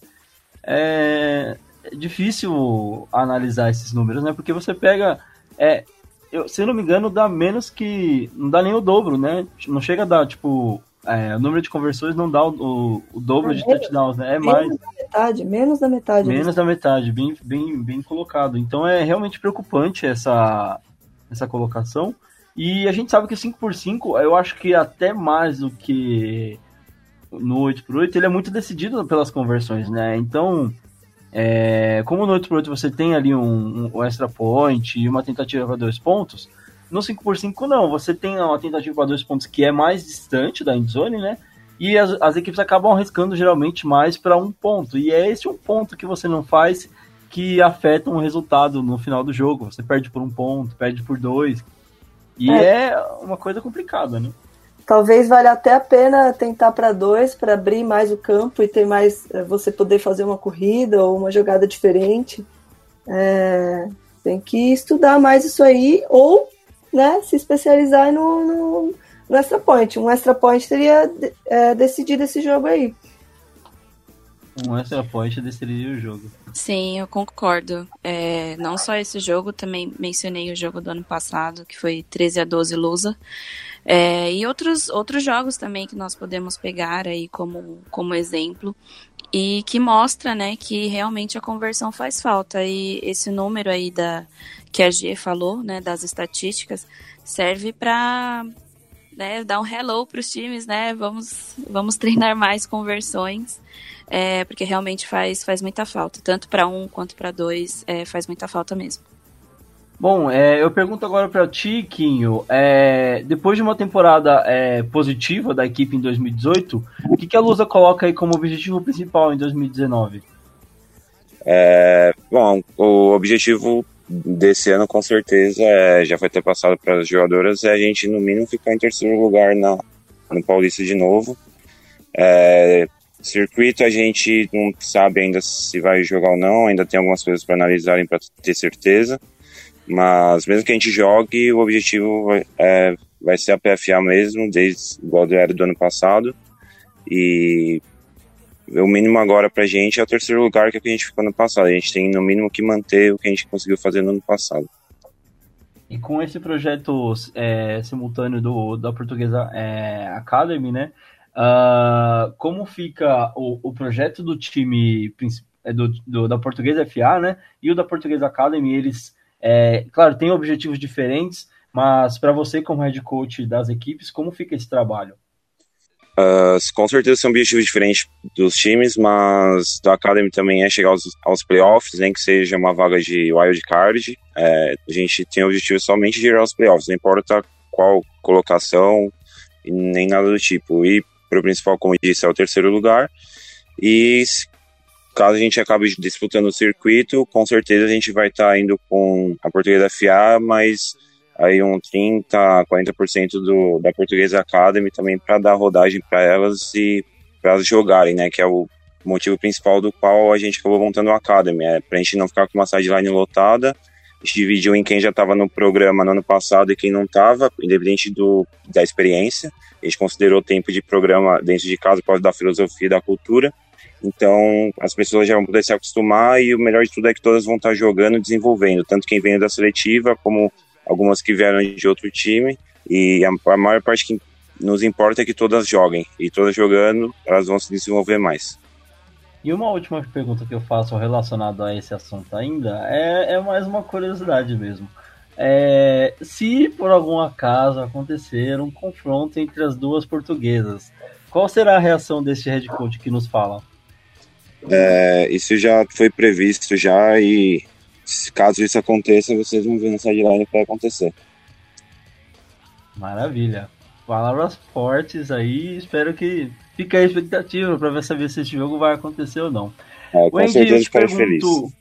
é difícil analisar esses números, né? Porque você pega. É, eu, se não me engano, dá menos que. Não dá nem o dobro, né? Não chega a dar, tipo. É, o número de conversões não dá o, o, dobro é, de touchdowns, né? É menos mais. Da metade, menos da metade. Menos da metade, bem, bem, bem colocado. Então é realmente preocupante essa, essa colocação. E a gente sabe que o 5x5, eu acho que até mais do que no 8x8, ele é muito decidido pelas conversões, né? Então, é, como no 8x8 você tem ali um, um extra point e uma tentativa para dois pontos, no 5x5 não, você tem uma tentativa para dois pontos que é mais distante da endzone, né? E as, as equipes acabam arriscando geralmente mais para um ponto. E é esse um ponto que você não faz que afeta um resultado no final do jogo. Você perde por um ponto, perde por dois. E é, é uma coisa complicada, né? Talvez valha até a pena tentar para dois, para abrir mais o campo e ter mais. Eh, você poder fazer uma corrida ou uma jogada diferente. É, tem que estudar mais isso aí, ou né, se especializar no, no, no extra point. Um extra point teria é, decidido esse jogo aí. Um extra point decidiria o jogo. Sim, eu concordo. É, não só esse jogo, também mencionei o jogo do ano passado, que foi 13 a 12 Lusa. É, e outros, outros jogos também que nós podemos pegar aí como, como exemplo e que mostra, né, que realmente a conversão faz falta. E esse número aí da que a G falou, né, das estatísticas, serve para né, dar um hello para os times, né? Vamos, vamos treinar mais conversões é, porque realmente faz, faz muita falta. Tanto para um quanto para dois, é, faz muita falta mesmo. Bom, é, eu pergunto agora para ti, Quinho, é, depois de uma temporada é, positiva da equipe em 2018, o que, que a Lusa coloca aí como objetivo principal em 2019? É, bom, o objetivo desse ano com certeza é, já foi ter passado para as jogadoras é a gente no mínimo ficar em terceiro lugar na, no Paulista de novo. É, Circuito a gente não sabe ainda se vai jogar ou não, ainda tem algumas coisas para analisarem para ter certeza. Mas mesmo que a gente jogue, o objetivo vai, é, vai ser a PFA mesmo, desde igual era do ano passado. E o mínimo agora pra gente é o terceiro lugar que a gente ficou no passado. A gente tem no mínimo que manter o que a gente conseguiu fazer no ano passado. E com esse projeto é, simultâneo do, da Portuguesa é, Academy, né? Uh, como fica o, o, projeto do time é, do, do, da Portuguesa FA, né? E o da Portuguesa Academy, eles, é, claro, têm objetivos diferentes, mas para você, como head coach das equipes, como fica esse trabalho? Uh, com certeza são objetivos diferentes dos times, mas do Academy também é chegar aos, aos playoffs, nem que seja uma vaga de wild card. É, a gente tem o objetivo somente de ir aos playoffs, não importa qual colocação nem nada do tipo. E para o principal, como eu disse, é o terceiro lugar. E caso a gente acabe disputando o circuito, com certeza a gente vai estar tá indo com a Portuguesa FA, mas aí um 30, 40% do, da Portuguesa Academy também para dar rodagem para elas e para elas jogarem, né? Que é o motivo principal do qual a gente acabou montando a Academy, é para a gente não ficar com uma sideline lotada. A gente dividiu em quem já estava no programa no ano passado e quem não estava, independente do, da experiência. A gente considerou o tempo de programa dentro de casa por causa da filosofia e da cultura. Então, as pessoas já vão poder se acostumar e o melhor de tudo é que todas vão estar jogando desenvolvendo, tanto quem veio da seletiva como algumas que vieram de outro time. E a, maior parte que nos importa é que todas joguem. E todas jogando, elas vão se desenvolver mais. E uma última pergunta que eu faço relacionada a esse assunto ainda é, é mais uma curiosidade mesmo. É, se por algum acaso acontecer um confronto entre as duas portuguesas, qual será a reação desse head coach que nos fala? É, isso já foi previsto já e caso isso aconteça, vocês vão ver no sideline que vai acontecer. Maravilha. Palavras fortes aí, espero que fique a expectativa para ver saber se esse jogo vai acontecer ou não. É, com Wendy, certeza ficarei pergunto... feliz.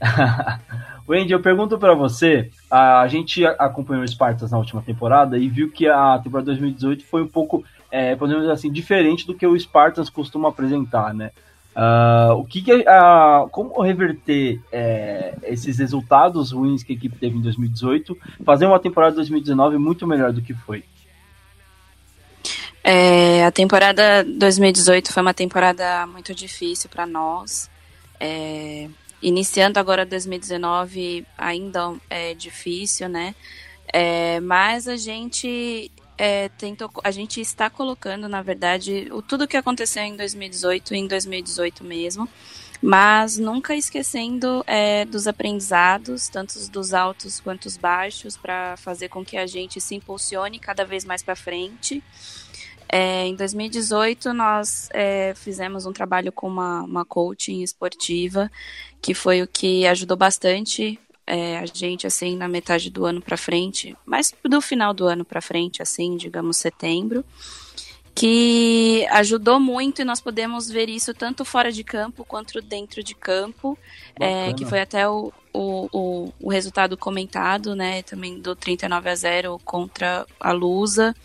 Wendy, eu pergunto para você, a gente acompanhou o Spartans na última temporada e viu que a temporada 2018 foi um pouco, é, podemos dizer assim, diferente do que o Spartans costuma apresentar, né? Uh, o que, que uh, como reverter é, esses resultados ruins que a equipe teve em 2018, fazer uma temporada de 2019 muito melhor do que foi? É, a temporada 2018 foi uma temporada muito difícil para nós. É, iniciando agora 2019 ainda é difícil, né? É, mas a gente é, tentou, a gente está colocando, na verdade, o, tudo que aconteceu em 2018 em 2018 mesmo, mas nunca esquecendo é, dos aprendizados, tanto dos altos quanto os baixos, para fazer com que a gente se impulsione cada vez mais para frente. É, em 2018, nós é, fizemos um trabalho com uma, uma coaching esportiva, que foi o que ajudou bastante é, a gente, assim, na metade do ano para frente, mas do final do ano para frente, assim, digamos setembro, que ajudou muito e nós podemos ver isso tanto fora de campo quanto dentro de campo, é, que foi até o, o, o, o, resultado comentado, né, também do 39 a 0 contra a Lusa,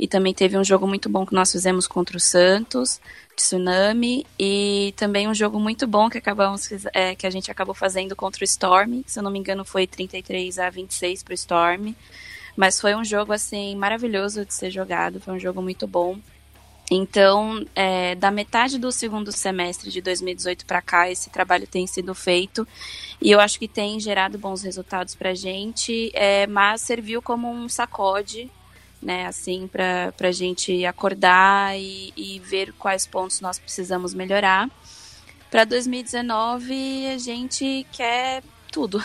e também teve um jogo muito bom que nós fizemos contra o Santos, Tsunami e também um jogo muito bom que acabamos é, que a gente acabou fazendo contra o Storm, se eu não me engano foi 33 a 26 para o Storm, mas foi um jogo assim maravilhoso de ser jogado, foi um jogo muito bom. Então, é, da metade do segundo semestre de 2018 para cá, esse trabalho tem sido feito. E eu acho que tem gerado bons resultados para a gente, é, mas serviu como um sacode né? Assim, para a gente acordar e, e ver quais pontos nós precisamos melhorar. Para 2019, a gente quer tudo.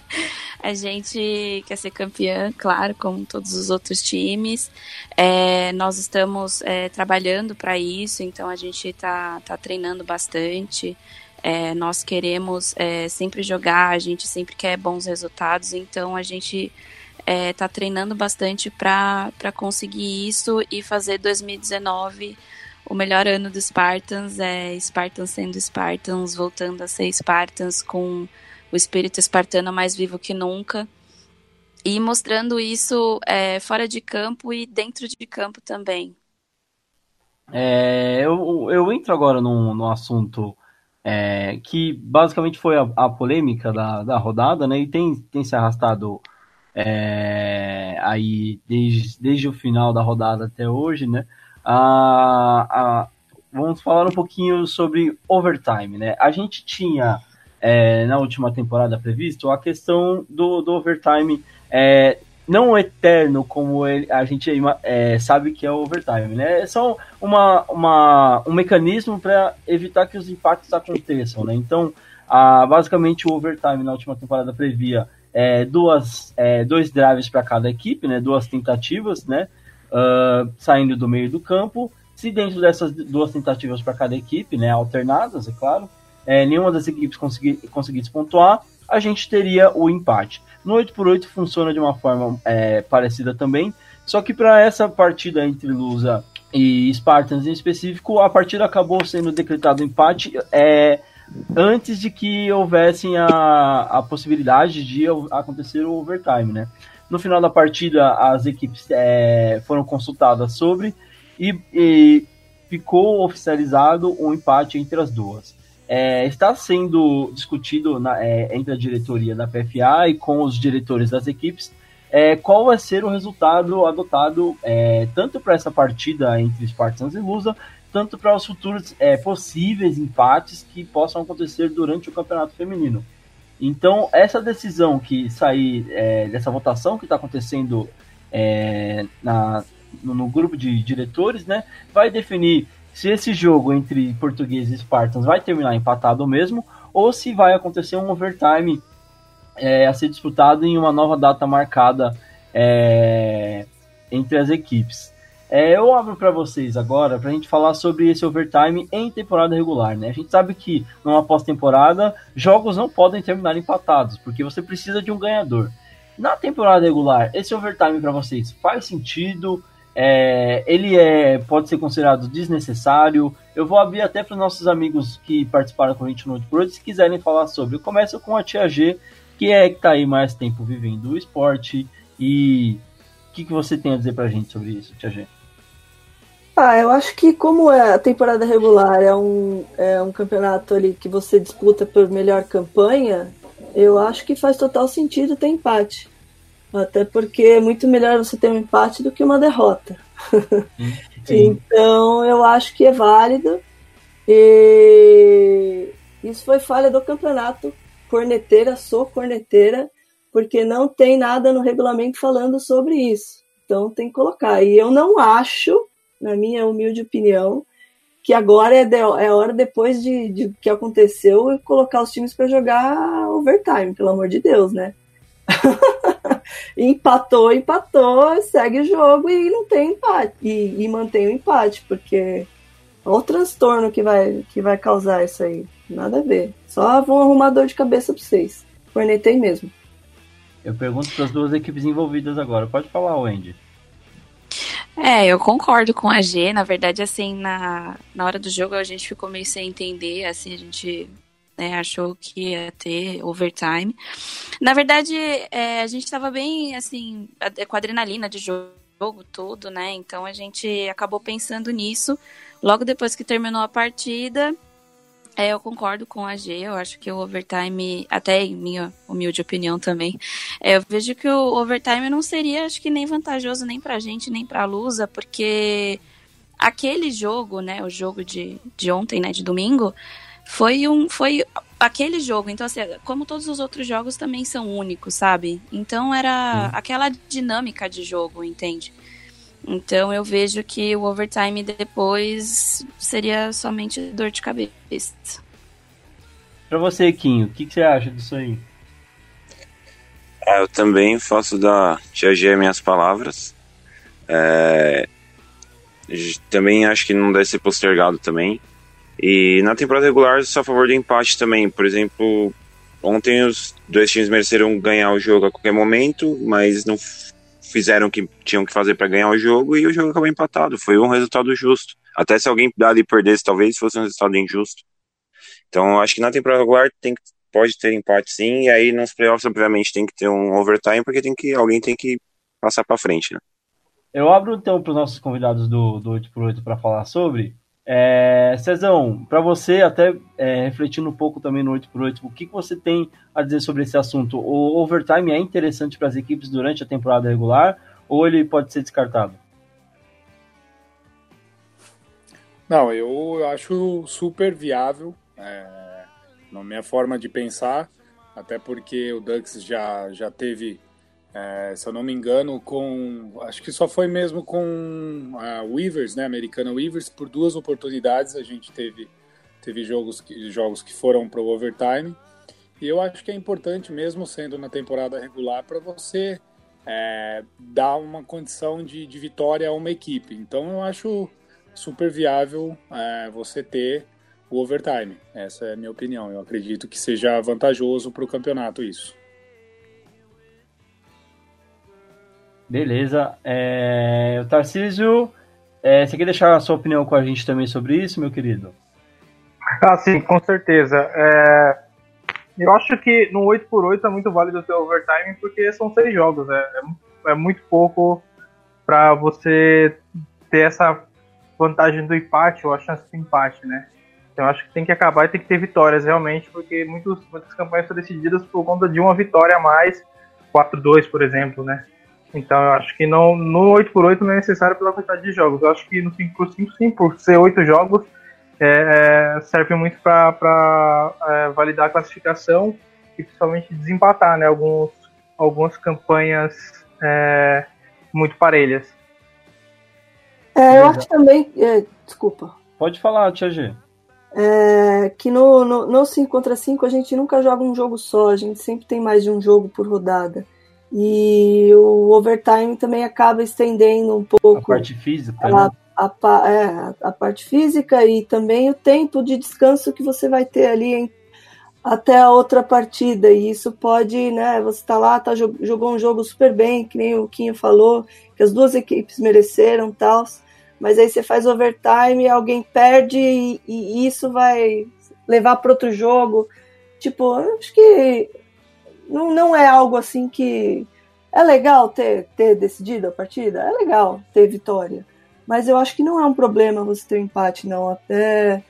a gente quer ser campeã, claro, como todos os outros times. É, nós estamos é, trabalhando para isso, então a gente está tá treinando bastante. É, nós queremos é, sempre jogar, a gente sempre quer bons resultados, então a gente é, tá treinando bastante para conseguir isso e fazer 2019 o melhor ano do Spartans, é Spartans sendo Spartans, voltando a ser Spartans com o espírito espartano mais vivo que nunca. E mostrando isso é, fora de campo e dentro de campo também. É, eu, eu entro agora num, num assunto é, que basicamente foi a, a polêmica da, da rodada, né? E tem, tem se arrastado é, aí desde, desde o final da rodada até hoje, né? A, a, vamos falar um pouquinho sobre overtime, né? A gente tinha é, na última temporada previsto a questão do, do overtime é, não eterno como ele, a gente é, sabe que é o overtime, né? É só uma, uma, um mecanismo para evitar que os impactos aconteçam, né? Então, a, basicamente o overtime na última temporada previa é, duas, é, dois drives para cada equipe, né, duas tentativas, né, uh, saindo do meio do campo. Se dentro dessas duas tentativas para cada equipe, né, alternadas, é claro, é, nenhuma das equipes conseguir, conseguisse pontuar, a gente teria o empate. No 8x8 funciona de uma forma é, parecida também, só que para essa partida entre Lusa e Spartans em específico, a partida acabou sendo decretado empate é, antes de que houvessem a, a possibilidade de acontecer o overtime, né? No final da partida, as equipes é, foram consultadas sobre e, e, ficou oficializado um empate entre as duas. É, está sendo discutido na, é, entre a diretoria da PFA e com os diretores das equipes é, qual vai ser o resultado adotado é, tanto para essa partida entre Spartans e Lusa, tanto para os futuros é, possíveis empates que possam acontecer durante o campeonato feminino. Então, essa decisão que sair é, dessa votação que está acontecendo é, na, no, no, grupo de diretores, né, vai definir se esse jogo entre portugueses e Spartans vai terminar empatado mesmo, ou se vai acontecer um overtime é, a ser disputado em uma nova data marcada é, entre as equipes. É, eu abro para vocês agora para a gente falar sobre esse overtime em temporada regular. Né? A gente sabe que numa pós-temporada jogos não podem terminar empatados, porque você precisa de um ganhador. Na temporada regular, esse overtime para vocês faz sentido? É, ele é, pode ser considerado desnecessário? Eu vou abrir até para os nossos amigos que participaram com a gente no outro se quiserem falar sobre. Eu começo com a Tia G, que é que está aí mais tempo vivendo o esporte. E o que, que você tem a dizer para a gente sobre isso, Tia G? Ah, eu acho que como é a temporada regular é um, é um campeonato ali que você disputa por melhor campanha, eu acho que faz total sentido ter empate. Até porque é muito melhor você ter um empate do que uma derrota. então eu acho que é válido. E isso foi falha do campeonato. Corneteira, sou corneteira, porque não tem nada no regulamento falando sobre isso. Então tem que colocar. E eu não acho, na minha humilde opinião, que agora é, de, é hora, depois de, de que aconteceu, colocar os times para jogar overtime, pelo amor de Deus, né? empatou, empatou, segue o jogo e não tem empate. E, e mantém o empate, porque olha o transtorno que vai, que vai causar isso aí. Nada a ver. Só vão arrumar dor de cabeça pra vocês. Cornetei mesmo. Eu pergunto para as duas equipes envolvidas agora. Pode falar, Wendy. É, eu concordo com a G. Na verdade, assim, na, na hora do jogo a gente ficou meio sem entender, assim, a gente né, achou que ia ter overtime. Na verdade, é, a gente estava bem, assim, com adrenalina de jogo, tudo, né? Então a gente acabou pensando nisso. Logo depois que terminou a partida, é, eu concordo com a G, eu acho que o overtime, até em minha humilde opinião também, é, eu vejo que o overtime não seria, acho que nem vantajoso nem pra gente, nem pra Lusa, porque aquele jogo, né, o jogo de, de ontem, né, de domingo, foi um, foi aquele jogo, então assim, como todos os outros jogos também são únicos, sabe? Então era aquela dinâmica de jogo, entende? Então eu vejo que o overtime depois seria somente dor de cabeça. Pra você, Quinho, o que, que, você acha disso aí? É, eu também faço da Tia G minhas palavras. É, também acho que não deve ser postergado também. E na temporada regular, sou a favor do empate também. Por exemplo, ontem os dois times mereceram ganhar o jogo a qualquer momento, mas não fizeram o que tinham que fazer para ganhar o jogo e o jogo acabou empatado. Foi um resultado justo. Até se alguém dali perdesse, talvez fosse um resultado injusto. Então, acho que na temporada regular tem que, pode ter empate sim, e aí nos playoffs, obviamente, tem que ter um overtime, porque tem que, alguém tem que passar para frente, né? Eu abro então para os nossos convidados do, do 8x8 para falar sobre. É, Cezão, para você, até é, refletindo um pouco também no 8x8, o que, que você tem a dizer sobre esse assunto? O overtime é interessante para as equipes durante a temporada regular ou ele pode ser descartado? Não, eu acho super viável é, na minha forma de pensar, até porque o Ducks já, já teve é, se eu não me engano, com. Acho que só foi mesmo com a Weavers, né? Americana Weavers, por duas oportunidades a gente teve, teve jogos, que, jogos que foram para o overtime. E eu acho que é importante, mesmo sendo na temporada regular, para você é, dar uma condição de, de vitória a uma equipe. Então eu acho super viável é, você ter o overtime. Essa é a minha opinião. Eu acredito que seja vantajoso para o campeonato isso. Beleza. É... O Tarcísio, é... você quer deixar a sua opinião com a gente também sobre isso, meu querido? Ah, sim, com certeza. É... Eu acho que no 8x8 é muito válido ter overtime porque são seis jogos. Né? É, é muito pouco para você ter essa vantagem do empate ou a chance de empate, né? Então acho que tem que acabar e tem que ter vitórias realmente, porque muitos, muitas campanhas são decididas por conta de uma vitória a mais, 4-2, por exemplo, né? Então eu acho que não, no 8x8 não é necessário pela quantidade de jogos. Eu acho que no 5x5 sim, por ser 8 jogos, é, é, serve muito para é, validar a classificação e principalmente desempatar né, alguns, algumas campanhas é, muito parelhas. É, eu acho também. É, desculpa. Pode falar, Tia G. É, que no, no, no 5 contra 5 a gente nunca joga um jogo só, a gente sempre tem mais de um jogo por rodada. E o overtime também acaba estendendo um pouco a parte física, a, né? a, a, é, a, parte física e também o tempo de descanso que você vai ter ali em, até a outra partida. E isso pode, né? Você tá lá, tá, jogou um jogo super bem, que nem o Quinho falou, que as duas equipes mereceram tal. Mas aí você faz overtime, alguém perde e, e isso vai levar para outro jogo. Tipo, acho que não, não é algo assim que. É legal ter, ter decidido a partida? É legal ter vitória. Mas eu acho que não é um problema você ter um empate, não. Até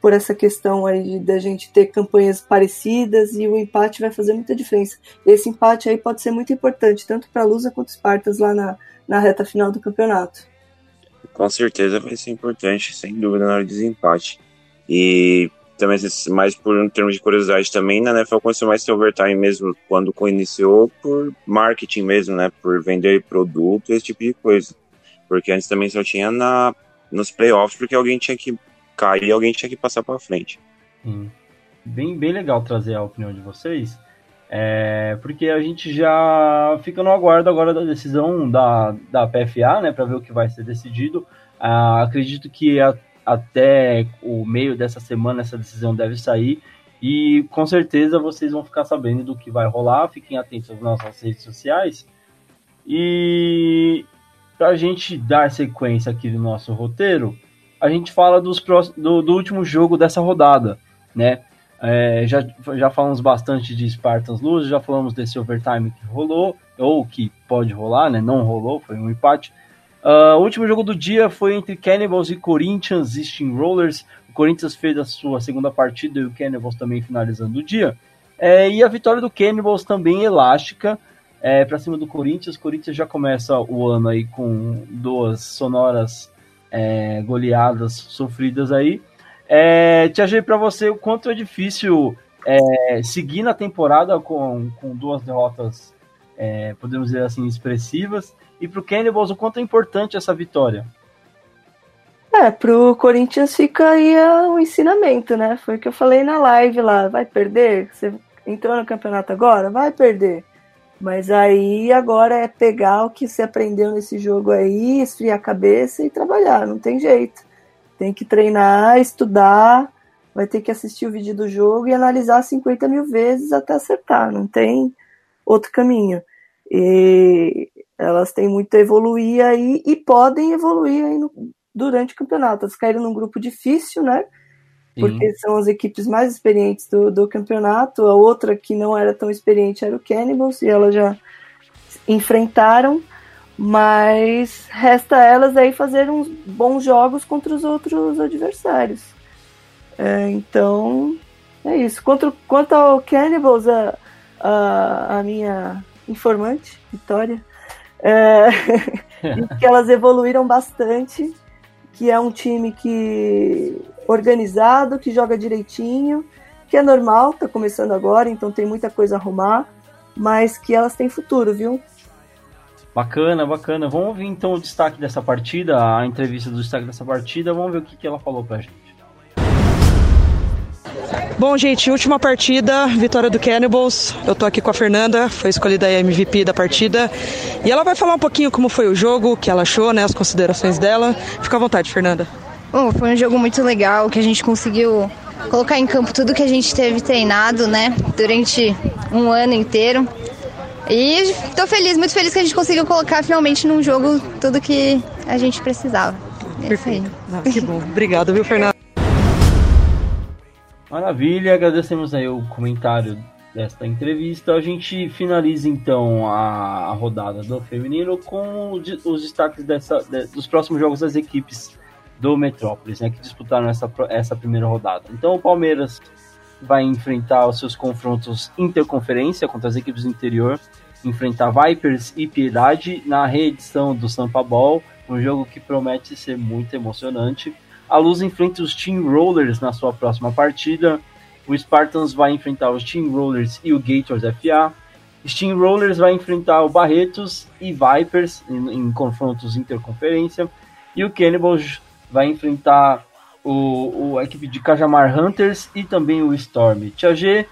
por essa questão aí da gente ter campanhas parecidas e o empate vai fazer muita diferença. Esse empate aí pode ser muito importante, tanto para a Lusa quanto os Spartas lá na, na reta final do campeonato. Com certeza vai ser importante, sem dúvida, na hora de desempate. E também, mais por um termo de curiosidade também, na NFL começou mais ter overtime mesmo quando iniciou por marketing mesmo, né? Por vender produto, esse tipo de coisa. Porque antes também só tinha na, nos playoffs, porque alguém tinha que cair alguém tinha que passar para frente. Bem, bem legal trazer a opinião de vocês, é, porque a gente já fica no aguardo agora da decisão da, da PFA, né, para ver o que vai ser decidido. Ah, acredito que a, até o meio dessa semana essa decisão deve sair e com certeza vocês vão ficar sabendo do que vai rolar. Fiquem atentos às nossas redes sociais. E para a gente dar sequência aqui do nosso roteiro, a gente fala dos do, do último jogo dessa rodada, né? É, já, já falamos bastante de Spartans Luz, já falamos desse overtime que rolou, ou que pode rolar, né? Não rolou, foi um empate. Uh, o último jogo do dia foi entre Cannibals e Corinthians e Steamrollers. O Corinthians fez a sua segunda partida e o Cannibals também finalizando o dia. É, e a vitória do Cannibals também elástica é, para cima do Corinthians. O Corinthians já começa o ano aí com duas sonoras é, goleadas sofridas aí. É, Tia para você, o quanto é difícil é, seguir na temporada com, com duas derrotas, é, podemos dizer assim, expressivas, e para o Cannibals, o quanto é importante essa vitória? É, pro Corinthians fica aí o ensinamento, né? Foi o que eu falei na live lá. Vai perder? Você entrou no campeonato agora? Vai perder. Mas aí agora é pegar o que você aprendeu nesse jogo aí, esfriar a cabeça e trabalhar, não tem jeito. Tem que treinar, estudar, vai ter que assistir o vídeo do jogo e analisar 50 mil vezes até acertar, não tem outro caminho. E elas têm muito a evoluir aí e podem evoluir aí no, durante o campeonato. Elas caíram num grupo difícil, né? porque são as equipes mais experientes do, do campeonato. A outra que não era tão experiente era o Cannibals, e elas já enfrentaram, mas resta elas aí fazer uns bons jogos contra os outros adversários. É, então, é isso. Quanto, quanto ao Cannibals, a, a, a minha informante, Vitória, é, que elas evoluíram bastante, que é um time que organizado, que joga direitinho, que é normal, tá começando agora, então tem muita coisa a arrumar, mas que elas têm futuro, viu? Bacana, bacana. Vamos ouvir então o destaque dessa partida, a entrevista do destaque dessa partida, vamos ver o que, que ela falou pra gente. Bom, gente, última partida, vitória do Cannibals. Eu tô aqui com a Fernanda, foi escolhida a MVP da partida. E ela vai falar um pouquinho como foi o jogo, o que ela achou, né, as considerações dela. Fica à vontade, Fernanda. Bom, foi um jogo muito legal que a gente conseguiu colocar em campo tudo que a gente teve treinado, né, durante um ano inteiro. E estou feliz, muito feliz que a gente conseguiu colocar finalmente num jogo tudo que a gente precisava. É Perfeito. Ah, que bom. Obrigada, viu, Fernando? Maravilha, agradecemos aí o comentário desta entrevista. A gente finaliza então a, rodada do feminino com os destaques dessa, de, dos próximos jogos das equipes do Metrópolis, né, que disputaram essa, essa primeira rodada. Então o Palmeiras vai enfrentar os seus confrontos interconferência contra as equipes do interior, enfrentar Vipers e Piedade na reedição do Sampa Ball, um jogo que promete ser muito emocionante. A Luz enfrenta os Team Rollers na sua próxima partida. O Spartans vai enfrentar os Team Rollers e o Gators FA. Steam Rollers vai enfrentar o Barretos e Vipers em, em confrontos interconferência. E o Cannibals vai enfrentar o, o, a equipe de Cajamar Hunters e também o Storm. Tia G,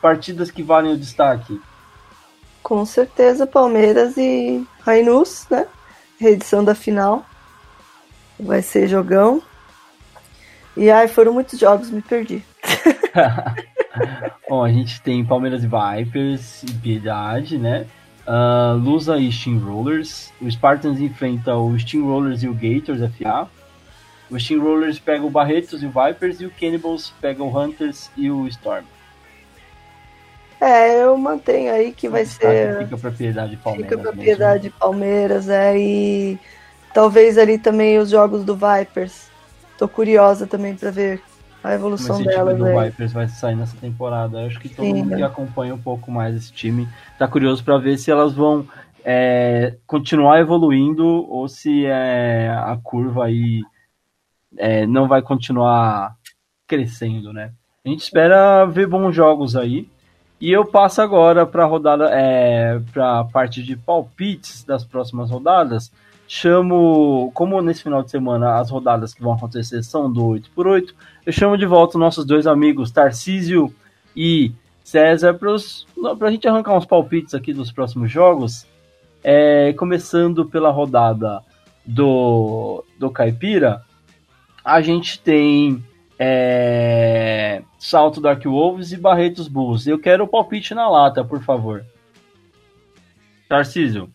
partidas que valem o destaque. Com certeza, Palmeiras e Rainus, né? Reedição da final. Vai ser jogão. E ai, foram muitos jogos, me perdi. Bom, a gente tem Palmeiras e Vipers e Piedade, né? Uh, Lusa e Steamrollers. O Spartans enfrenta o Steamrollers e o Gators FA. O Steamrollers pega o Barretos e o Vipers e o Cannibals pega o Hunters e o Storm. É, eu mantenho aí que vai ser. Fica propriedade Palmeiras. Fica propriedade mesmo. Palmeiras, é. E talvez ali também os jogos do Vipers. Tô curiosa também para ver a evolução Como esse delas. time do. Vipers vai sair nessa temporada. Eu acho que todo Sim, mundo né? que acompanha um pouco mais esse time tá curioso para ver se elas vão é, continuar evoluindo ou se é, a curva aí é, não vai continuar crescendo, né? A gente espera ver bons jogos aí. E eu passo agora para a rodada, é, para a parte de palpites das próximas rodadas. Chamo, como nesse final de semana as rodadas que vão acontecer são do 8x8, eu chamo de volta nossos dois amigos, Tarcísio e César, para a gente arrancar uns palpites aqui dos próximos jogos. É, começando pela rodada do, do Caipira, a gente tem é, Salto Dark Wolves e Barretos Bulls. Eu quero o palpite na lata, por favor. Tarcísio.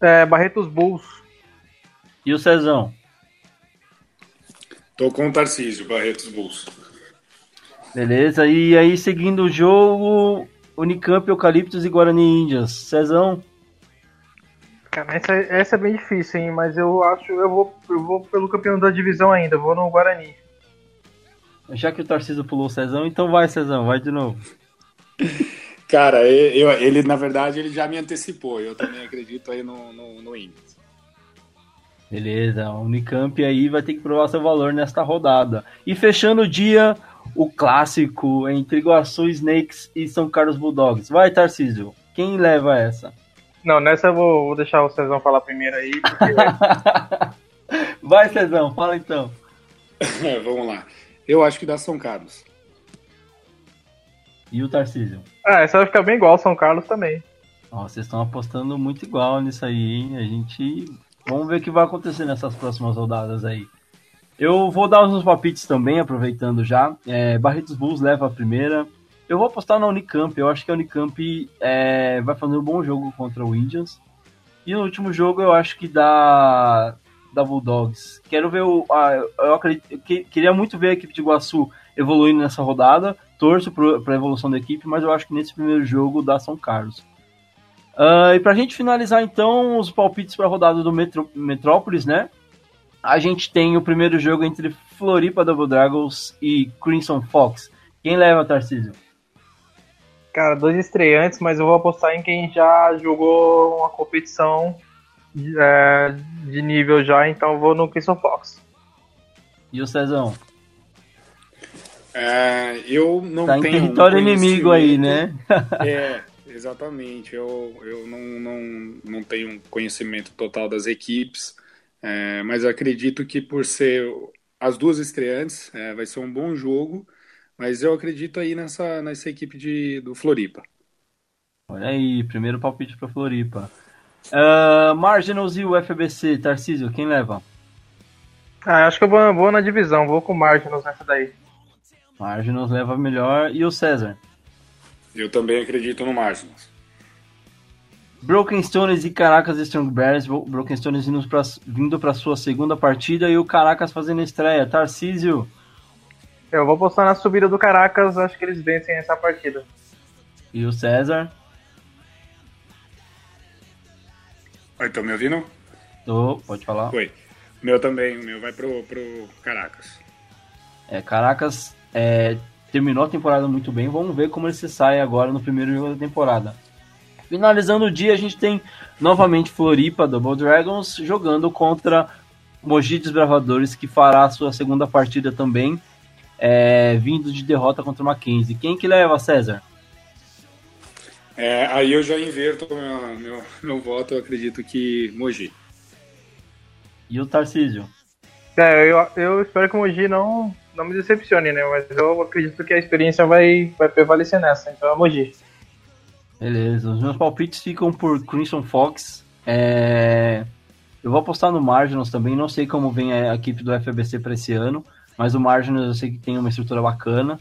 É, Barretos Bulls. E o Cezão? Tô com o Tarcísio, Barretos Bulls. Beleza, e aí seguindo o jogo, Unicamp, Eucaliptos e Guarani Índias. Cezão? Cara, essa, essa é bem difícil, hein? Mas eu acho, eu vou, eu vou pelo campeão da divisão ainda, vou no Guarani. Já que o Tarcísio pulou o Cezão, então vai, Cezão, vai de novo. Cara, eu, ele, na verdade, ele já me antecipou. Eu também acredito aí no, no, no Indians. Beleza, a Unicamp aí vai ter que provar seu valor nesta rodada. E fechando o dia, o clássico entre Iguaçu Snakes e São Carlos Bulldogs. Vai, Tarcísio, quem leva essa? Não, nessa eu vou, vou deixar o Cezão falar primeiro aí, porque Vai, Cezão, fala então. Vamos lá. Eu acho que dá São Carlos. E o Tarcísio? Ah, essa vai ficar bem igual, São Carlos também. Ó, vocês estão apostando muito igual nisso aí, hein? A gente. Vamos ver o que vai acontecer nessas próximas rodadas aí. Eu vou dar os meus palpites também, aproveitando já. É, Barretos Bulls leva a primeira. Eu vou apostar na Unicamp. Eu acho que a Unicamp é, vai fazer um bom jogo contra o Indians. E no último jogo eu acho que dá, da Bulldogs. Quero ver o. a- eu acredito, que- queria muito ver a equipe de Iguaçu evoluindo nessa rodada. Torço para a evolução da equipe, mas eu acho que nesse primeiro jogo dá São Carlos. Ah, e pra gente finalizar então os palpites para a rodada do Metro, Metrópolis, né? A gente tem o primeiro jogo entre Floripa Double Dragons e Crimson Fox. Quem leva, Tarcísio? Cara, dois estreantes, mas eu vou apostar em quem já jogou uma competição é, de nível já, então vou no Crimson Fox. E o Cezão? É, eu não Tá em tenho. um território inimigo aí, né? é, exatamente. Eu, eu não, não, não tenho um conhecimento total das equipes, é, mas acredito que por ser as duas estreantes, é, vai ser um bom jogo. Mas eu acredito aí nessa, nessa equipe de, do Floripa. Olha aí, primeiro palpite para Floripa. Ah, Marginals e o FBC, Tarcísio, quem leva? Ah, acho que eu vou, vou na divisão, vou com o Marginals nessa daí. Marginals leva melhor. E o César? Eu também acredito no Marginals. Broken Stones e Caracas Strong Bears. Bro- Broken Stones indo pra, vindo para sua segunda partida e o Caracas fazendo estreia. Tarcísio. Eu vou apostar na subida do Caracas, acho que eles vencem essa partida. E o César? Oi, estão me ouvindo? Tô, pode falar. Oi. O meu também, o meu vai pro, pro Caracas. É, Caracas é, terminou a temporada muito bem. Vamos ver como ele se sai agora no primeiro jogo da temporada. Finalizando o dia, a gente tem novamente Floripa Double Dragons jogando contra Mogi Desbravadores, que fará a sua segunda partida também, é, vindo de derrota contra o Mackenzie. Quem que leva, César? É, aí eu já inverto meu, meu, meu voto, eu acredito que Mogi. E o Tarcísio? É, eu, eu espero que o Mogi não, não me decepcione, né? Mas eu acredito que a experiência vai, vai prevalecer nessa, então é Mogi. Beleza, os meus palpites ficam por Crimson Fox. É, Eu vou apostar no Marginals também. Não sei como vem a equipe do FBC para esse ano, mas o Marginals eu sei que tem uma estrutura bacana.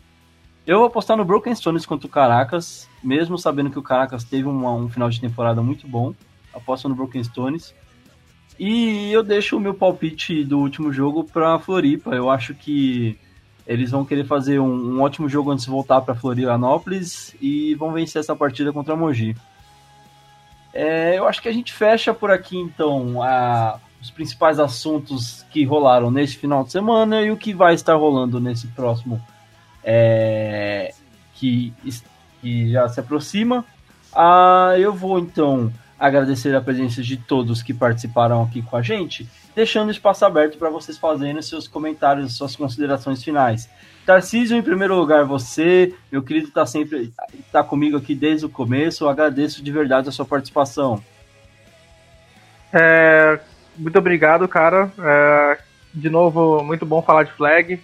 Eu vou apostar no Broken Stones contra o Caracas, mesmo sabendo que o Caracas teve uma- um final de temporada muito bom. Aposto no Broken Stones. E eu deixo o meu palpite do último jogo para Floripa. Eu acho que eles vão querer fazer um, um ótimo jogo antes de voltar para Florianópolis e vão vencer essa partida contra a Mogi. É, eu acho que a gente fecha por aqui então a, os principais assuntos que rolaram nesse final de semana e o que vai estar rolando nesse próximo é, que, que já se aproxima. Ah, eu vou então agradecer a presença de todos que participaram aqui com a gente, deixando espaço aberto para vocês fazerem seus comentários, suas considerações finais. Tarcísio, em primeiro lugar, você, meu querido, está sempre tá comigo aqui desde o começo. Eu agradeço de verdade a sua participação. É, muito obrigado, cara. É, de novo, muito bom falar de flag.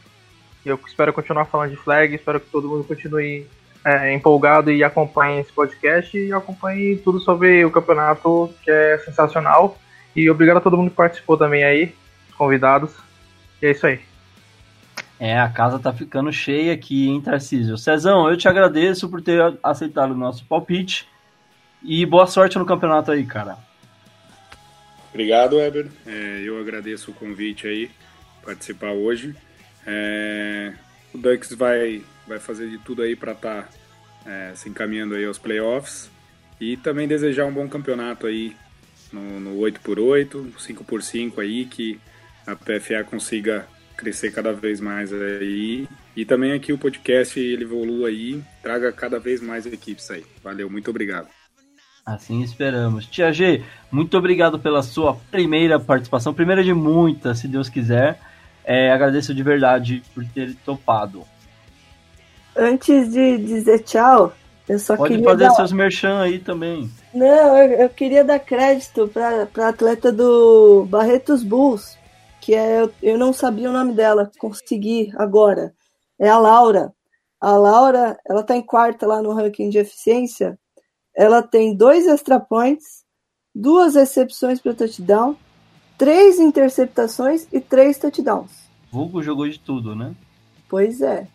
Eu espero continuar falando de flag. Espero que todo mundo continue é, empolgado e acompanhe esse podcast e acompanhe tudo sobre o campeonato, que é sensacional. E obrigado a todo mundo que participou também aí, convidados. E é isso aí. É, a casa tá ficando cheia aqui, hein, Tarcísio? Cezão, eu te agradeço por ter aceitado o nosso palpite. E boa sorte no campeonato aí, cara. Obrigado, Weber. É, eu agradeço o convite aí, participar hoje. É, o Ducks vai vai fazer de tudo aí para estar tá, é, se encaminhando aí aos playoffs e também desejar um bom campeonato aí no, no 8x8, 5x5 aí, que a PFA consiga crescer cada vez mais aí e também aqui o podcast ele evolua aí, traga cada vez mais equipes aí. Valeu, muito obrigado. Assim esperamos. Tia G, muito obrigado pela sua primeira participação, primeira de muitas, se Deus quiser. É, agradeço de verdade por ter topado. Antes de dizer tchau, eu só Pode queria. Pode fazer dar... seus merchan aí também. Não, eu, eu queria dar crédito para atleta do Barretos Bulls, que é. Eu não sabia o nome dela, consegui agora. É a Laura. A Laura, ela tá em quarta lá no ranking de eficiência. Ela tem dois extra points, duas recepções para touchdown, três interceptações e três touchdowns. Vulgo jogou de tudo, né? Pois é.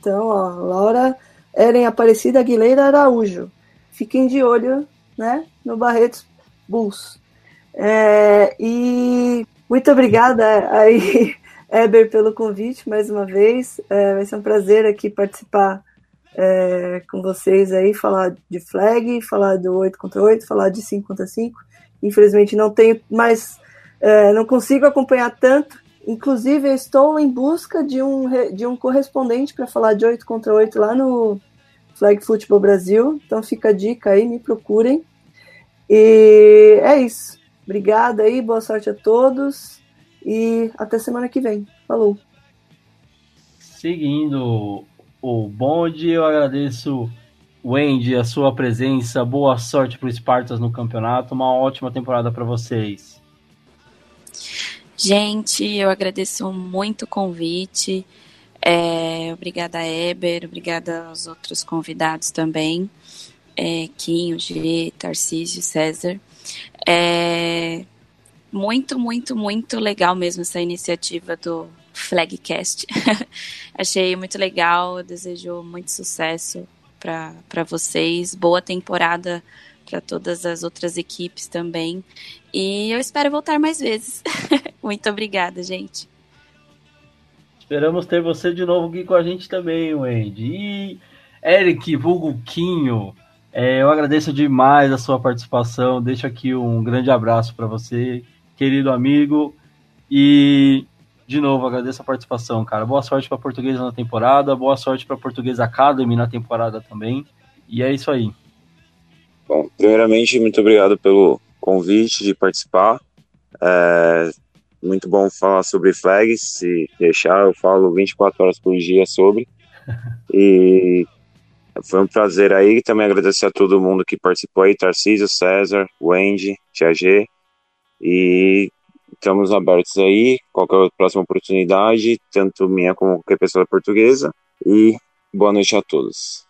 Então, ó, Laura Eren Aparecida Aguilera Araújo. Fiquem de olho, né, no Barretos Bulls. É, e muito obrigada aí, Eber, pelo convite mais uma vez. É, vai ser um prazer aqui participar é, com vocês aí, falar de flag, falar do 8 contra 8, falar de 5 contra 5. Infelizmente não tenho mais, é, não consigo acompanhar tanto, Inclusive, eu estou em busca de um, de um correspondente para falar de 8 contra 8 lá no Flag Football Brasil. Então fica a dica aí, me procurem. E é isso. Obrigada aí, boa sorte a todos. E até semana que vem. Falou. Seguindo o bonde, eu agradeço, Wendy, a sua presença. Boa sorte para o Spartas no campeonato. Uma ótima temporada para vocês. Gente, eu agradeço muito o convite. É, obrigada, Eber. Obrigada aos outros convidados também. É, Quinho, G, Tarcísio, César. É, muito, muito, muito legal mesmo essa iniciativa do Flagcast. Achei muito legal. Desejo muito sucesso para vocês. Boa temporada para todas as outras equipes também. E eu espero voltar mais vezes. Muito obrigada, gente. Esperamos ter você de novo aqui com a gente também, Wendy. E Eric Vulguquinho, é, eu agradeço demais a sua participação. Deixo aqui um grande abraço para você, querido amigo. E de novo, agradeço a participação, cara. Boa sorte para Portuguesa na temporada, boa sorte para Portuguesa Academy na temporada também. E é isso aí. Bom, primeiramente, muito obrigado pelo convite de participar. É muito bom falar sobre flags, se deixar, eu falo 24 horas por dia sobre. E foi um prazer aí. Também agradecer a todo mundo que participou aí: Tarcísio, César, Wendy, Tia G. E estamos abertos aí. Qualquer próxima oportunidade, tanto minha como qualquer pessoa portuguesa. E boa noite a todos.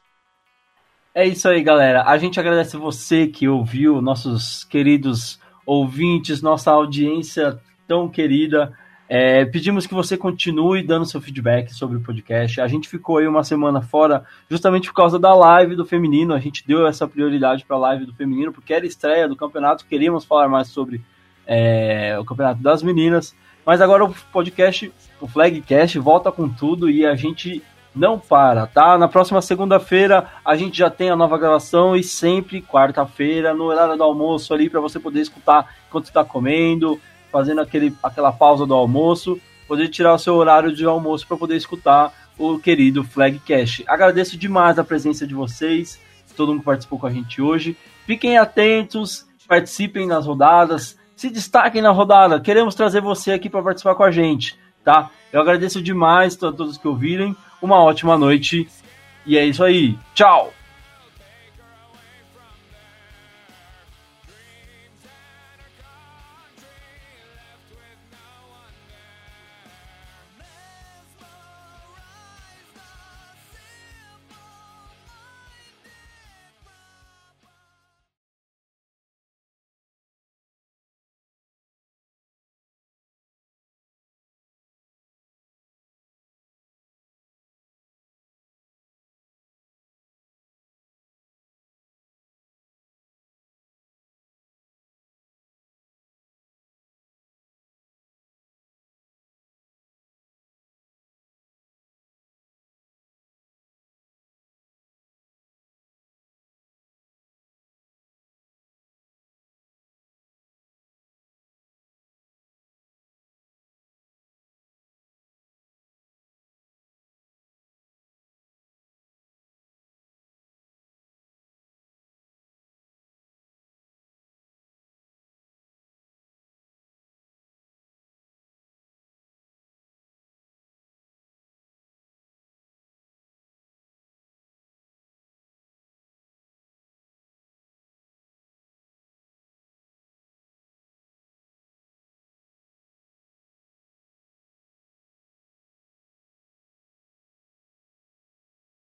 É isso aí, galera. A gente agradece você que ouviu, nossos queridos ouvintes, nossa audiência tão querida. É, pedimos que você continue dando seu feedback sobre o podcast. A gente ficou aí uma semana fora justamente por causa da live do feminino. A gente deu essa prioridade para a live do feminino porque era estreia do campeonato. Queríamos falar mais sobre é, o campeonato das meninas. Mas agora o podcast, o Flagcast, volta com tudo e a gente não para, tá? Na próxima segunda-feira a gente já tem a nova gravação e sempre quarta-feira, no horário do almoço ali, para você poder escutar enquanto está comendo, fazendo aquele, aquela pausa do almoço, poder tirar o seu horário de almoço para poder escutar o querido Flag Cash. Agradeço demais a presença de vocês, todo mundo que participou com a gente hoje. Fiquem atentos, participem nas rodadas, se destaquem na rodada. Queremos trazer você aqui para participar com a gente, tá? Eu agradeço demais a todos que ouvirem. Uma ótima noite. E é isso aí. Tchau!